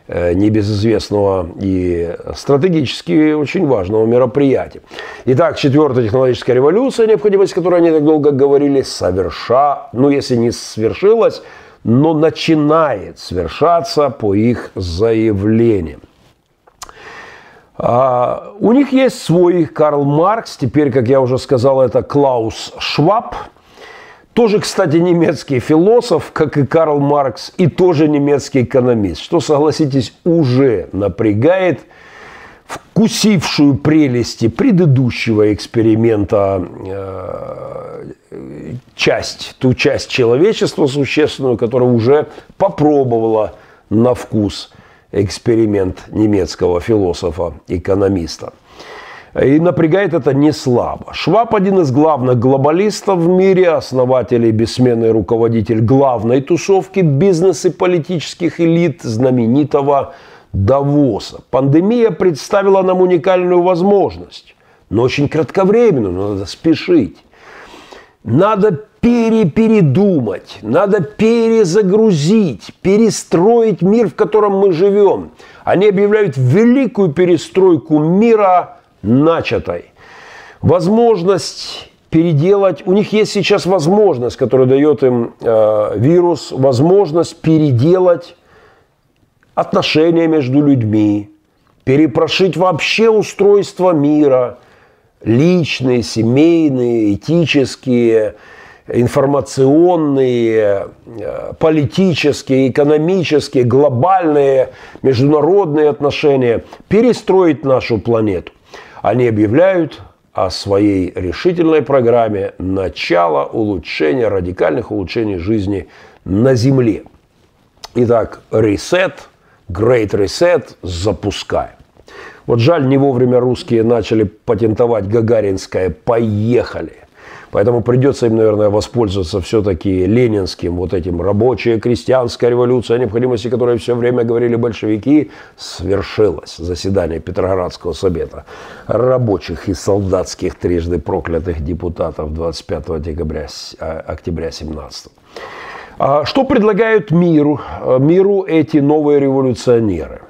Э, небезызвестного и стратегически очень важного мероприятия. Итак, четвертая технологическая революция, необходимость которой они так долго говорили, соверша, ну если не свершилась, но начинает свершаться по их заявлениям. А, у них есть свой Карл Маркс, теперь, как я уже сказал, это Клаус Шваб – тоже, кстати, немецкий философ, как и Карл Маркс, и тоже немецкий экономист, что, согласитесь, уже напрягает, вкусившую прелести предыдущего эксперимента э, часть, ту часть человечества существенную, которая уже попробовала на вкус эксперимент немецкого философа-экономиста. И напрягает это не слабо. Шваб один из главных глобалистов в мире, основатель и бессменный руководитель главной тусовки бизнес и политических элит знаменитого Давоса. Пандемия представила нам уникальную возможность, но очень кратковременную, надо спешить. Надо перепередумать, надо перезагрузить, перестроить мир, в котором мы живем. Они объявляют великую перестройку мира начатой. Возможность переделать, у них есть сейчас возможность, которую дает им э, вирус, возможность переделать отношения между людьми, перепрошить вообще устройство мира, личные, семейные, этические, информационные, э, политические, экономические, глобальные, международные отношения, перестроить нашу планету. Они объявляют о своей решительной программе начала улучшения, радикальных улучшений жизни на Земле. Итак, ресет – Great Reset запускаем. Вот жаль, не вовремя русские начали патентовать гагаринское «поехали». Поэтому придется им, наверное, воспользоваться все-таки ленинским вот этим рабочая крестьянская революция, о необходимости которой все время говорили большевики, свершилась. Заседание Петроградского совета рабочих и солдатских трижды проклятых депутатов 25 декабря, а, октября 17 а что предлагают миру, э, миру эти новые революционеры?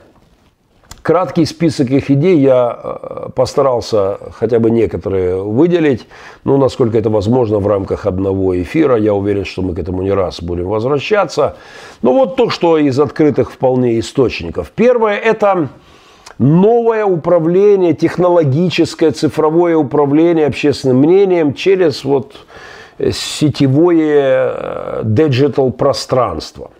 Краткий список их идей я э, постарался хотя бы некоторые выделить, ну, насколько это возможно в рамках одного эфира. Я уверен, что мы к этому не раз будем возвращаться. Но вот то, что из открытых вполне источников. Первое – это новое управление, технологическое, цифровое управление общественным мнением через вот сетевое э, digital пространство.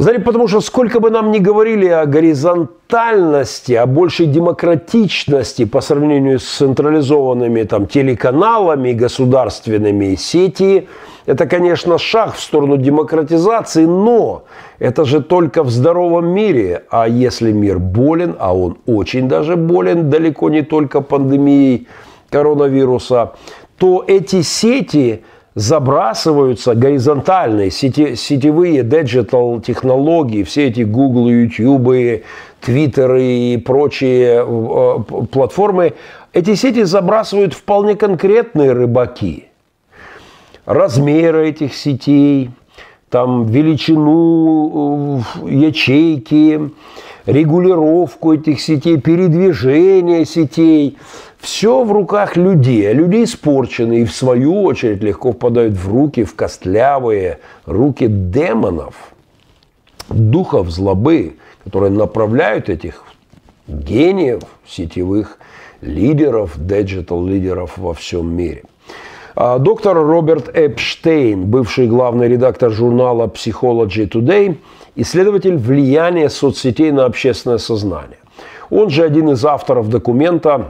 Знаете, потому что сколько бы нам ни говорили о горизонтальности, о большей демократичности по сравнению с централизованными там, телеканалами государственными, сети, это, конечно, шаг в сторону демократизации, но это же только в здоровом мире. А если мир болен, а он очень даже болен, далеко не только пандемией коронавируса, то эти сети забрасываются горизонтальные, сети, сетевые digital технологии, все эти Google, YouTube, Twitter и прочие э, платформы, эти сети забрасывают вполне конкретные рыбаки. Размеры этих сетей, там величину э, ячейки, регулировку этих сетей, передвижение сетей – все в руках людей, а люди испорчены и в свою очередь легко впадают в руки, в костлявые руки демонов, духов злобы, которые направляют этих гениев, сетевых лидеров, digital-лидеров во всем мире. А доктор Роберт Эпштейн, бывший главный редактор журнала Psychology Today, исследователь влияния соцсетей на общественное сознание. Он же один из авторов документа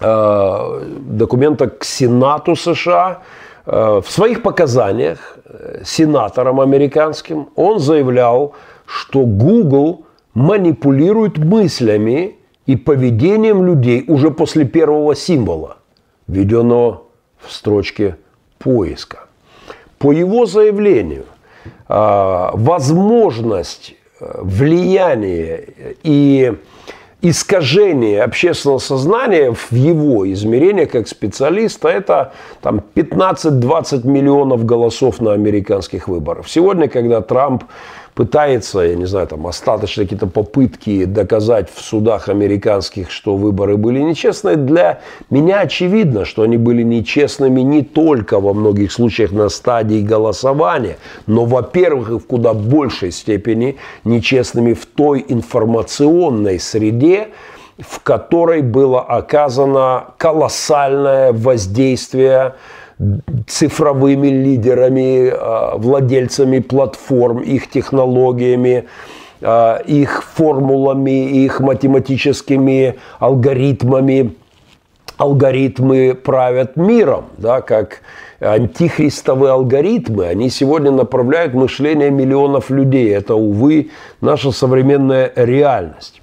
Э, документа к Сенату США. Э, в своих показаниях э, сенаторам американским он заявлял, что Google манипулирует мыслями и поведением людей уже после первого символа, введенного в строчке поиска. По его заявлению, возможность влияния и искажение общественного сознания в его измерении как специалиста это там 15-20 миллионов голосов на американских выборах. Сегодня, когда Трамп пытается, я не знаю, там остаточные какие-то попытки доказать в судах американских, что выборы были нечестные, для меня очевидно, что они были нечестными не только во многих случаях на стадии голосования, но, во-первых, и в куда большей степени нечестными в той информационной среде, в которой было оказано колоссальное воздействие цифровыми лидерами, а, владельцами платформ, их технологиями, их формулами, их математическими алгоритмами. Алгоритмы правят миром, да, как антихристовые алгоритмы, они сегодня направляют мышление миллионов людей. Это, увы, наша современная реальность.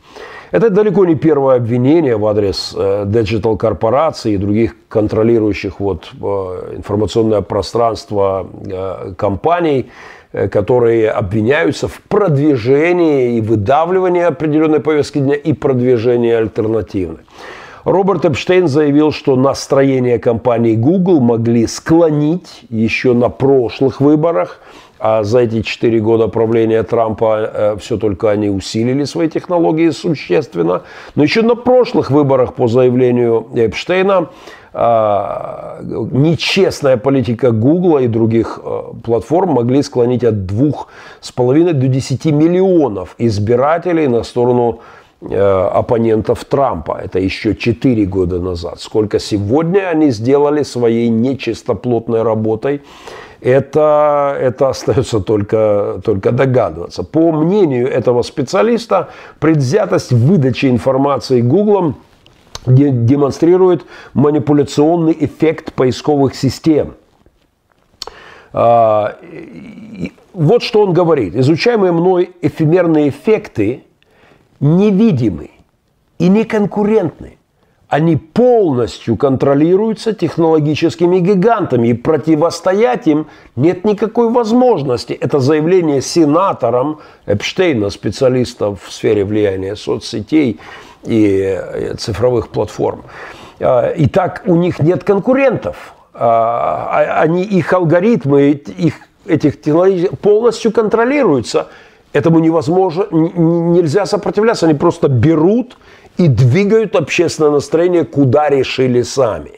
Это далеко не первое обвинение в адрес digital э, корпораций и других контролирующих вот, э, информационное пространство э, компаний, которые обвиняются в продвижении и выдавливании определенной повестки дня и продвижении альтернативной. Роберт Эпштейн заявил, что настроение компании Google могли склонить еще на прошлых выборах, а за эти четыре года правления Трампа э, все только они усилили свои технологии существенно. Но еще на прошлых выборах по заявлению Эпштейна э, нечестная политика Google и других э, платформ могли склонить от 2,5 до 10 миллионов избирателей на сторону Э, оппонентов Трампа. Это еще 4 года назад. Сколько сегодня они сделали своей нечистоплотной работой, это, это остается только, только догадываться. По мнению этого специалиста, предвзятость в выдаче информации Гуглом демонстрирует манипуляционный эффект поисковых систем. А, вот что он говорит. Изучаемые мной эфемерные эффекты невидимы и не конкурентны. Они полностью контролируются технологическими гигантами, и противостоять им нет никакой возможности. Это заявление сенатором Эпштейна, специалиста в сфере влияния соцсетей и э, цифровых платформ. А, Итак, у них нет конкурентов. А, а, они, их алгоритмы, их, этих технологий полностью контролируются – Этому невозможно, нельзя сопротивляться. Они просто берут и двигают общественное настроение, куда решили сами.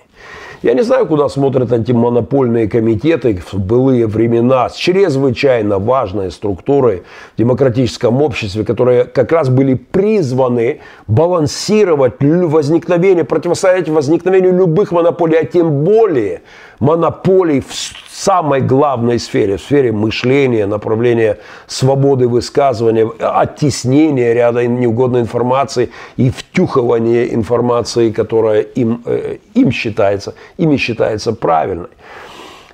Я не знаю, куда смотрят антимонопольные комитеты в былые времена с чрезвычайно важной структурой в демократическом обществе, которые как раз были призваны балансировать возникновение, противостоять возникновению любых монополий, а тем более монополий в самой главной сфере, в сфере мышления, направления свободы высказывания, оттеснения ряда неугодной информации и втюхивания информации, которая им, э, им считается, ими считается правильной.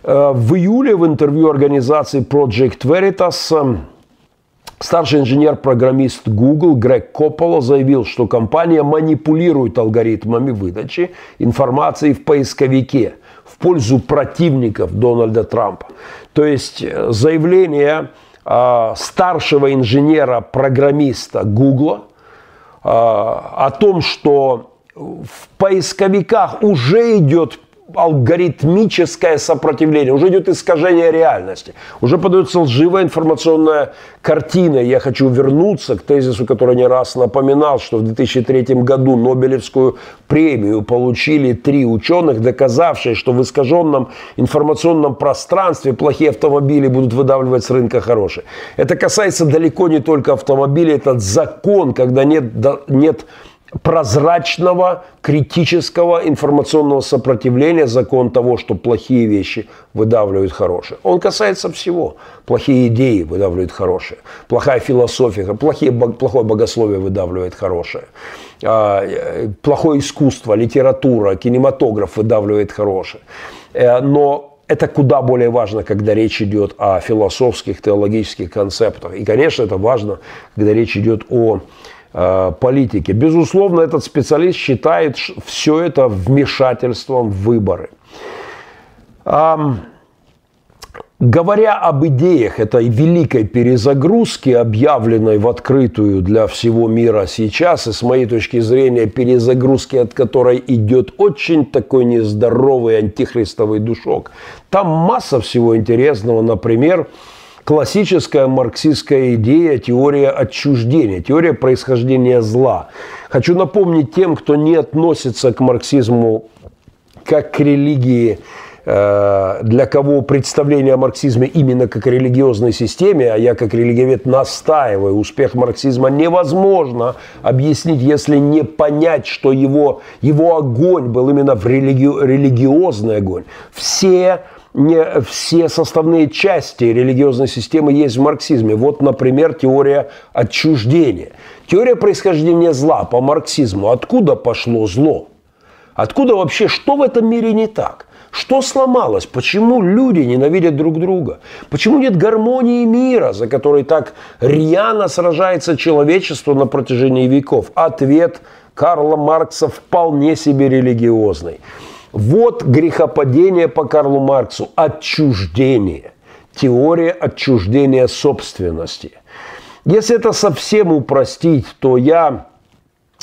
Э, в июле в интервью организации Project Veritas э, Старший инженер-программист Google Грег Коппола заявил, что компания манипулирует алгоритмами выдачи информации в поисковике – в пользу противников Дональда Трампа. То есть э, заявление э, старшего инженера-программиста Гугла э, о том, что в поисковиках уже идет алгоритмическое сопротивление, уже идет искажение реальности, уже подается лживая информационная картина. Я хочу вернуться к тезису, который не раз напоминал, что в 2003 году Нобелевскую премию получили три ученых, доказавшие, что в искаженном информационном пространстве плохие автомобили будут выдавливать с рынка хорошие. Это касается далеко не только автомобилей, этот закон, когда нет, нет прозрачного, критического информационного сопротивления, закон того, что плохие вещи выдавливают хорошие. Он касается всего. Плохие идеи выдавливают хорошие. Плохая философия, плохие, плохое богословие выдавливает хорошее. А, э, плохое искусство, литература, кинематограф выдавливает хорошее. Э, но это куда более важно, когда речь идет о философских, теологических концептах. И, конечно, это важно, когда речь идет о политики. Безусловно, этот специалист считает все это вмешательством в выборы. Говоря об идеях этой великой перезагрузки, объявленной в открытую для всего мира сейчас, и с моей точки зрения перезагрузки, от которой идет очень такой нездоровый антихристовый душок, там масса всего интересного, например, классическая марксистская идея, теория отчуждения, теория происхождения зла. Хочу напомнить тем, кто не относится к марксизму как к религии, э, для кого представление о марксизме именно как религиозной системе, а я как религиовед настаиваю, успех марксизма невозможно объяснить, если не понять, что его, его огонь был именно в религи, религиозный огонь. Все не все составные части религиозной системы есть в марксизме. Вот, например, теория отчуждения. Теория происхождения зла по марксизму. Откуда пошло зло? Откуда вообще, что в этом мире не так? Что сломалось? Почему люди ненавидят друг друга? Почему нет гармонии мира, за которой так рьяно сражается человечество на протяжении веков? Ответ Карла Маркса вполне себе религиозный. Вот грехопадение по Карлу Марксу. Отчуждение. Теория отчуждения собственности. Если это совсем упростить, то я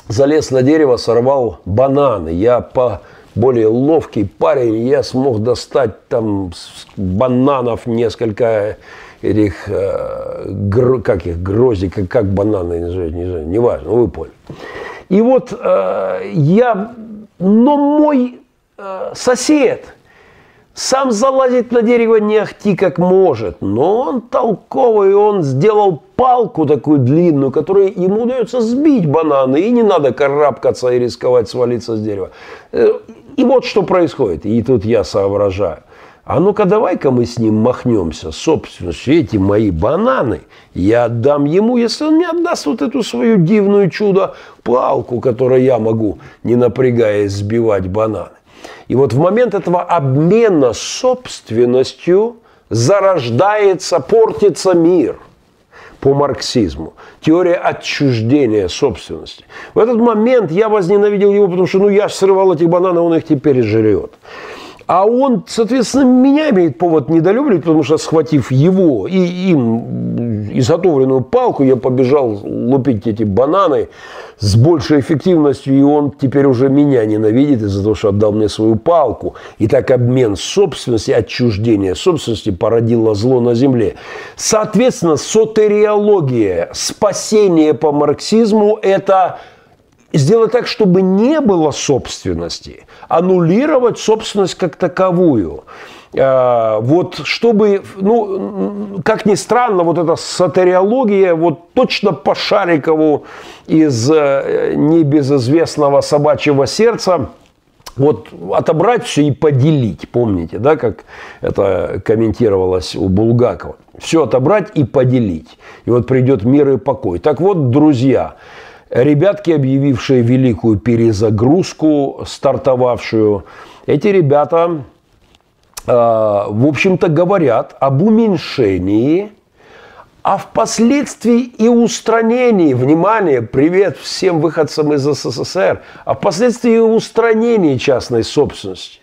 залез на дерево, сорвал бананы. Я по более ловкий парень, я смог достать там бананов несколько этих, э, как их, гроздик, как, бананы, не знаю, не знаю, неважно, вы поняли. И вот э, я, но мой сосед сам залазит на дерево не ахти как может, но он толковый, он сделал палку такую длинную, которой ему удается сбить бананы, и не надо карабкаться и рисковать свалиться с дерева. Э, и вот что происходит. И тут я соображаю. А ну-ка давай-ка мы с ним махнемся. Собственно, эти мои бананы я отдам ему, если он мне отдаст вот эту свою дивную чудо-палку, которой я могу, не напрягаясь, сбивать бананы. И вот в момент этого обмена собственностью зарождается, портится мир – по марксизму. Теория отчуждения собственности. В этот момент я возненавидел его, потому что ну, я срывал эти бананы, он их теперь жрет. А он, соответственно, меня имеет повод недолюбливать, потому что, схватив его и им изготовленную палку, я побежал лупить эти бананы с большей эффективностью, и он теперь уже меня ненавидит из-за того, что отдал мне свою палку. И так обмен собственности, отчуждение собственности породило зло на земле. Соответственно, сотериология, спасение по марксизму – это сделать так, чтобы не было собственности, аннулировать собственность как таковую. А, вот чтобы, ну, как ни странно, вот эта сатериология, вот точно по Шарикову из э, небезызвестного собачьего сердца, вот отобрать все и поделить, помните, да, как это комментировалось у Булгакова. Все отобрать и поделить. И вот придет мир и покой. Так вот, друзья, ребятки, объявившие великую перезагрузку, стартовавшую, эти ребята, э, в общем-то, говорят об уменьшении, а впоследствии и устранении, внимание, привет всем выходцам из СССР, а впоследствии и устранении частной собственности.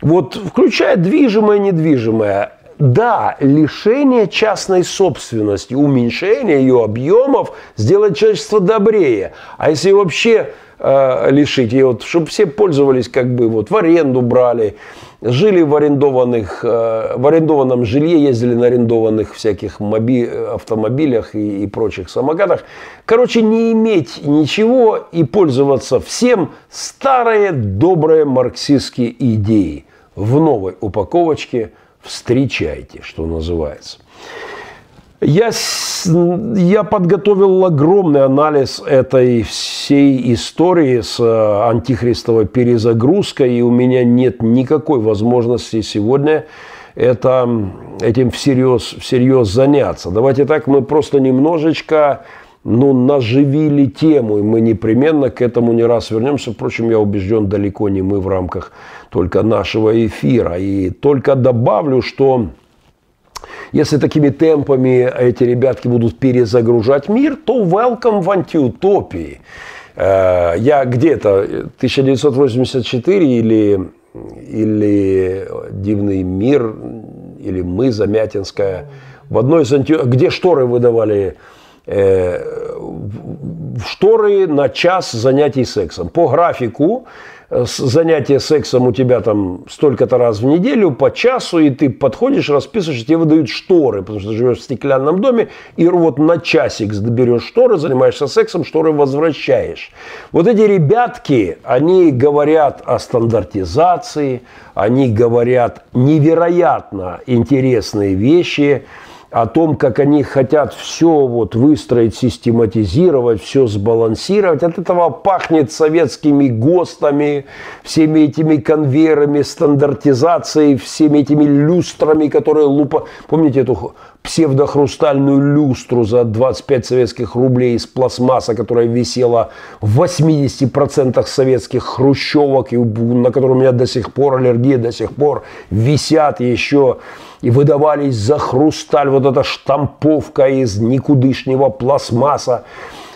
Вот включая движимое, недвижимое, да, лишение частной собственности, уменьшение ее объемов сделает человечество добрее. А если вообще э, лишить ее, вот, чтобы все пользовались как бы вот в аренду брали, жили в арендованных, э, в арендованном жилье, ездили на арендованных всяких моби, автомобилях и, и прочих самокатах. Короче, не иметь ничего и пользоваться всем старые добрые марксистские идеи в новой упаковочке – встречайте, что называется. Я, я подготовил огромный анализ этой всей истории с э, антихристовой перезагрузкой, и у меня нет никакой возможности сегодня это, этим всерьез, всерьез заняться. Давайте так, мы просто немножечко ну, наживили тему, и мы непременно к этому не раз вернемся. Впрочем, я убежден, далеко не мы в рамках только нашего эфира. И только добавлю, что если такими темпами эти ребятки будут перезагружать мир, то welcome в антиутопии. Э, я где-то 1984 или, или «Дивный мир», или «Мы», Замятинская, в одной из анти... где шторы выдавали э, шторы на час занятий сексом. По графику занятие сексом у тебя там столько-то раз в неделю, по часу, и ты подходишь, расписываешь, тебе выдают шторы, потому что живешь в стеклянном доме, и вот на часик берешь шторы, занимаешься сексом, шторы возвращаешь. Вот эти ребятки, они говорят о стандартизации, они говорят невероятно интересные вещи, о том, как они хотят все вот выстроить, систематизировать, все сбалансировать. От этого пахнет советскими ГОСТами, всеми этими конвейерами, стандартизацией, всеми этими люстрами, которые лупа... Помните эту псевдохрустальную люстру за 25 советских рублей из пластмасса, которая висела в 80% советских хрущевок, и на которой у меня до сих пор аллергия, до сих пор висят еще и выдавались за хрусталь, вот эта штамповка из никудышнего пластмасса.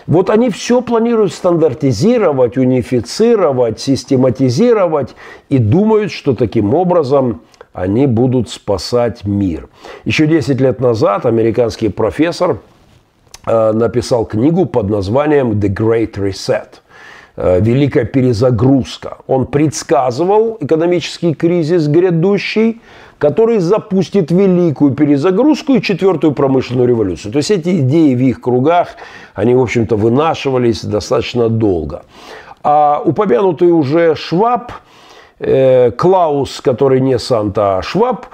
Вот они все планируют стандартизировать, унифицировать, систематизировать и думают, что таким образом они будут спасать мир. Еще 10 лет назад американский профессор э, написал книгу под названием «The Great Reset» «Великая перезагрузка». Он предсказывал экономический кризис грядущий, который запустит великую перезагрузку и четвертую промышленную революцию. То есть эти идеи в их кругах, они, в общем-то, вынашивались достаточно долго. А упомянутый уже Шваб – Э, Клаус, который не Санта, а Шваб, э,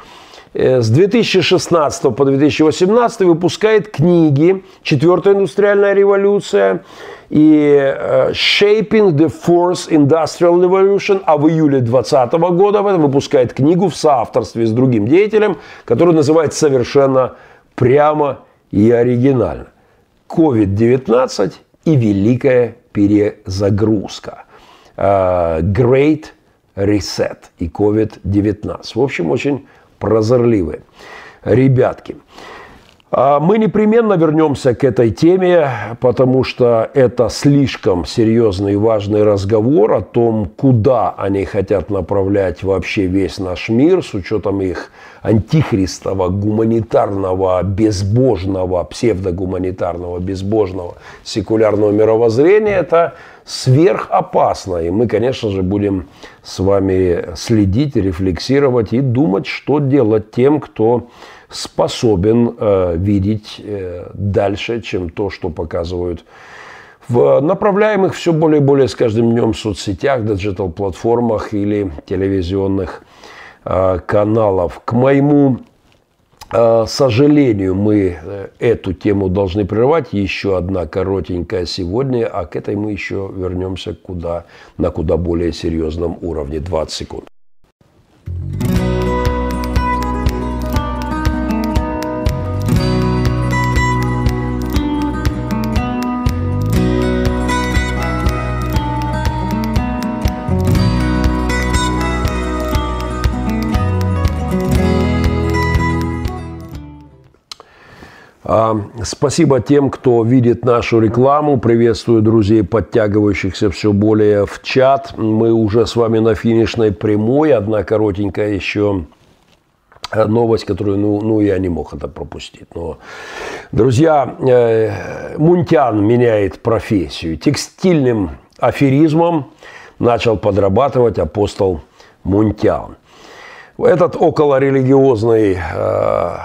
с 2016 по 2018 выпускает книги «Четвертая индустриальная революция» и э, «Shaping the Fourth Industrial Revolution», а в июле 2020 года выпускает книгу в соавторстве с другим деятелем, который называется совершенно прямо и оригинально. COVID-19 и великая перезагрузка. Great Reset и COVID-19. В общем, очень прозорливые ребятки. А мы непременно вернемся к этой теме, потому что это слишком серьезный и важный разговор о том, куда они хотят направлять вообще весь наш мир с учетом их антихристового, гуманитарного, безбожного, псевдогуманитарного, безбожного, секулярного мировоззрения. Это сверхопасно. И мы, конечно же, будем с вами следить, рефлексировать и думать, что делать тем, кто способен э, видеть э, дальше, чем то, что показывают в направляемых все более и более с каждым днем соцсетях, диджитал-платформах или телевизионных э, каналов. К моему сожалению, мы эту тему должны прервать. Еще одна коротенькая сегодня, а к этой мы еще вернемся куда, на куда более серьезном уровне. 20 секунд. А, спасибо тем, кто видит нашу рекламу. Приветствую друзей, подтягивающихся все более в чат. Мы уже с вами на финишной прямой. Одна коротенькая еще новость, которую, ну, ну, я не мог это пропустить. Но, друзья, э, Мунтян меняет профессию. Текстильным аферизмом начал подрабатывать апостол Мунтян. Этот околорелигиозный э,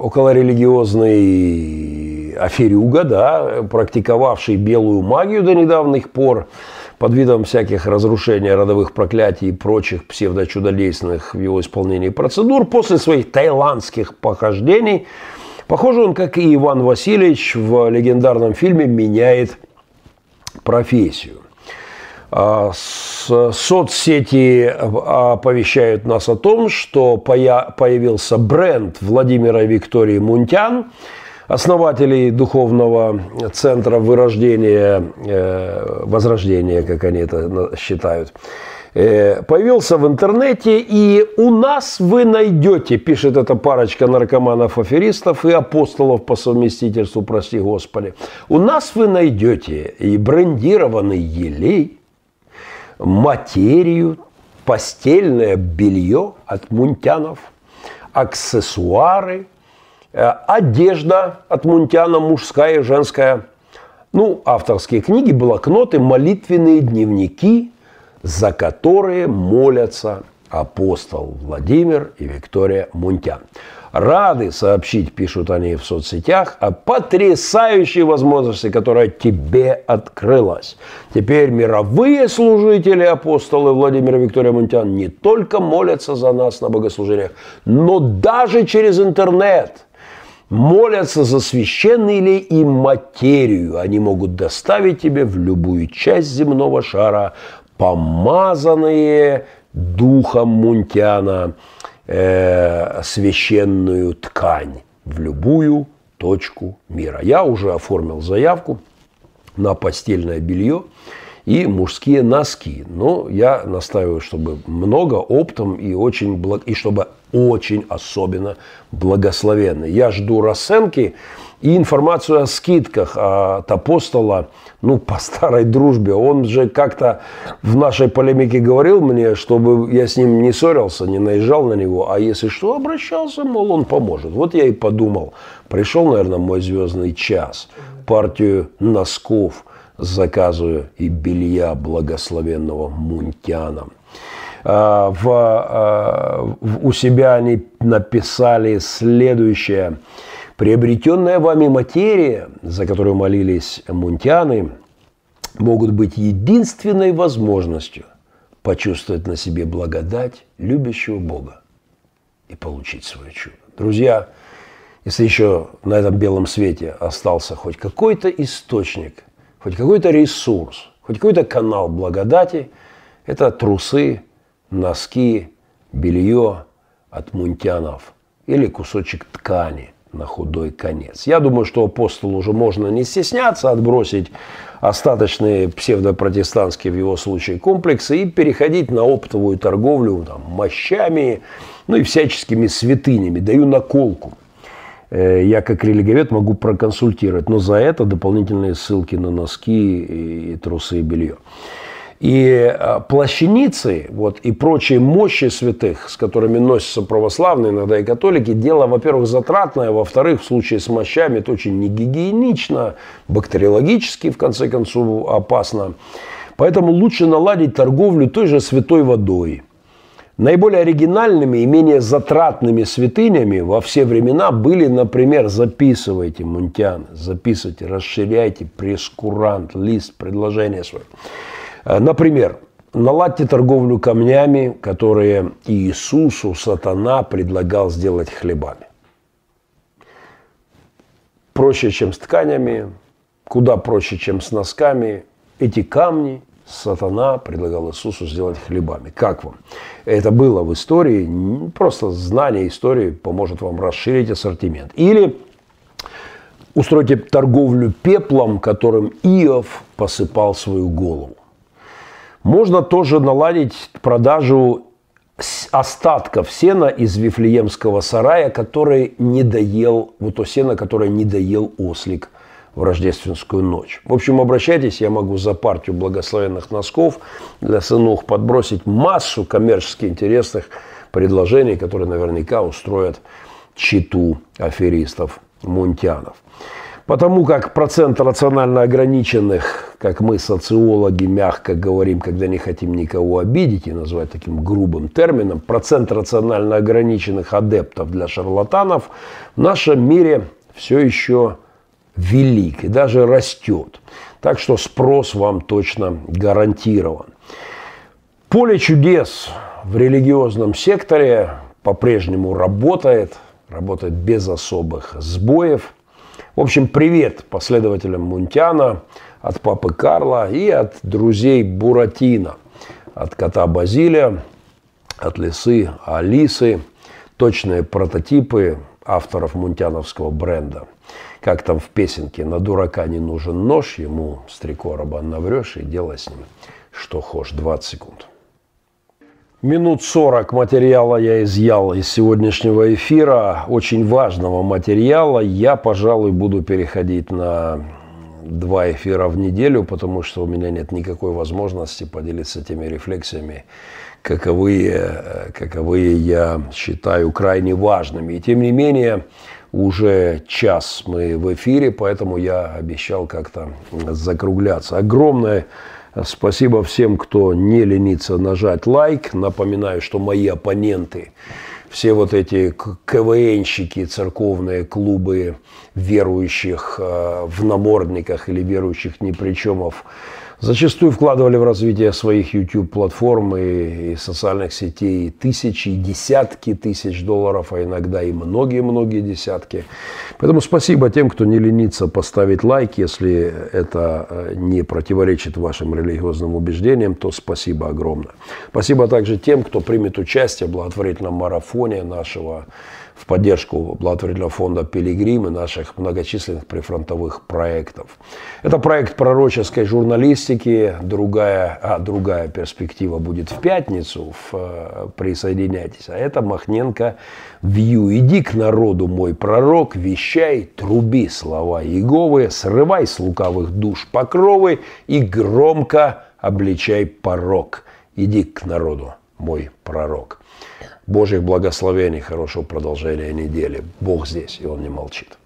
околорелигиозный аферюга, да, практиковавший белую магию до недавних пор, под видом всяких разрушений родовых проклятий и прочих псевдочудодейственных в его исполнении процедур, после своих таиландских похождений, похоже, он, как и Иван Васильевич в легендарном фильме, меняет профессию. А, соцсети а, оповещают нас о том, что появился бренд Владимира и Виктории Мунтян, основателей духовного центра вырождения, э, возрождения, как они это считают, э, появился в интернете, и у нас вы найдете, пишет эта парочка наркоманов-аферистов и апостолов по совместительству, прости Господи, у нас вы найдете и брендированный елей, материю, постельное белье от мунтянов, аксессуары, э, одежда от мунтяна, мужская и женская, ну, авторские книги, блокноты, молитвенные дневники, за которые молятся апостол Владимир и Виктория Мунтян рады сообщить, пишут они в соцсетях, о потрясающей возможности, которая тебе открылась. Теперь мировые служители, апостолы Владимира Виктория Мунтян не только молятся за нас на богослужениях, но даже через интернет – молятся за священный ли им материю. Они могут доставить тебе в любую часть земного шара помазанные духом Мунтяна э, священную ткань в любую точку мира. Я уже оформил заявку на постельное белье и мужские носки. Но я настаиваю, чтобы много оптом и очень благ... и чтобы очень особенно благословенно. Я жду расценки и информацию о скидках от апостола, ну, по старой дружбе. Он же как-то в нашей полемике говорил мне, чтобы я с ним не ссорился, не наезжал на него, а если что, обращался, мол, он поможет. Вот я и подумал. Пришел, наверное, мой звездный час. Партию носков заказываю и белья благословенного Мунтяна. А, в, а, у себя они написали следующее – Приобретенная вами материя, за которую молились мунтяны, могут быть единственной возможностью почувствовать на себе благодать любящего Бога и получить свое чудо. Друзья, если еще на этом белом свете остался хоть какой-то источник, хоть какой-то ресурс, хоть какой-то канал благодати, это трусы, носки, белье от мунтянов или кусочек ткани – на худой конец. Я думаю, что апостолу уже можно не стесняться отбросить остаточные псевдопротестантские в его случае комплексы и переходить на оптовую торговлю там, мощами, ну и всяческими святынями. Даю наколку. Э, я как религовед могу проконсультировать, но за это дополнительные ссылки на носки и трусы и белье. И э, плащаницы вот, и прочие мощи святых, с которыми носятся православные, иногда и католики, дело, во-первых, затратное, во-вторых, в случае с мощами это очень негигиенично, бактериологически, в конце концов, опасно. Поэтому лучше наладить торговлю той же святой водой. Наиболее оригинальными и менее затратными святынями во все времена были, например, записывайте, мунтян, записывайте, расширяйте прескурант, лист, предложение свое. Э, например, наладьте торговлю камнями, которые Иисусу сатана предлагал сделать хлебами. Проще, чем с тканями, куда проще, чем с носками. Эти камни сатана предлагал Иисусу сделать хлебами. Как вам? Это было в истории. Просто знание истории поможет вам расширить ассортимент. Или устройте торговлю пеплом, которым Иов посыпал свою голову. Можно тоже наладить продажу остатков сена из Вифлеемского сарая, который не доел, вот то сено, которое не доел ослик в рождественскую ночь. В общем, обращайтесь, я могу за партию благословенных носков для сынух подбросить массу коммерчески интересных предложений, которые наверняка устроят читу аферистов, мунтянов. Потому как процент рационально ограниченных, как мы, социологи, мягко говорим, когда не хотим никого обидеть и назвать таким грубым термином, процент рационально ограниченных адептов для шарлатанов в нашем мире все еще велик и даже растет. Так что спрос вам точно гарантирован. Поле чудес в религиозном секторе по-прежнему работает, работает без особых сбоев – в общем, привет последователям Мунтяна от папы Карла и от друзей Буратино, от кота Базилия, от лисы Алисы, точные прототипы авторов мунтяновского бренда. Как там в песенке «На дурака не нужен нож, ему с три короба наврешь и делай с ним что хочешь». 20 секунд. Минут 40 материала я изъял из сегодняшнего эфира, очень важного материала. Я, пожалуй, буду переходить на два эфира в неделю, потому что у меня нет никакой возможности поделиться теми рефлексиями, каковые, каковые я считаю крайне важными. И тем не менее, уже час мы в эфире, поэтому я обещал как-то закругляться. Огромное Спасибо всем, кто не ленится нажать лайк. Напоминаю, что мои оппоненты, все вот эти КВНщики, церковные клубы верующих э, в намордниках или верующих непричемов, зачастую вкладывали в развитие своих YouTube-платформ и, и социальных сетей тысячи, десятки тысяч долларов, а иногда и многие-многие десятки. Поэтому спасибо тем, кто не ленится поставить лайк, если это э, не противоречит вашим религиозным убеждениям, то спасибо огромное. Спасибо также тем, кто примет участие в благотворительном марафоне нашего в поддержку благотворительного фонда «Пилигрим» и наших многочисленных прифронтовых проектов. Это проект пророческой журналистики, другая, а другая перспектива будет в пятницу, в, э, присоединяйтесь. А это Махненко Вью. «Иди к народу, мой пророк, вещай, труби слова Иеговы, срывай с лукавых душ покровы и громко обличай порог. Иди к народу, мой пророк». Божьих благословений, хорошего продолжения недели. Бог здесь, и Он не молчит.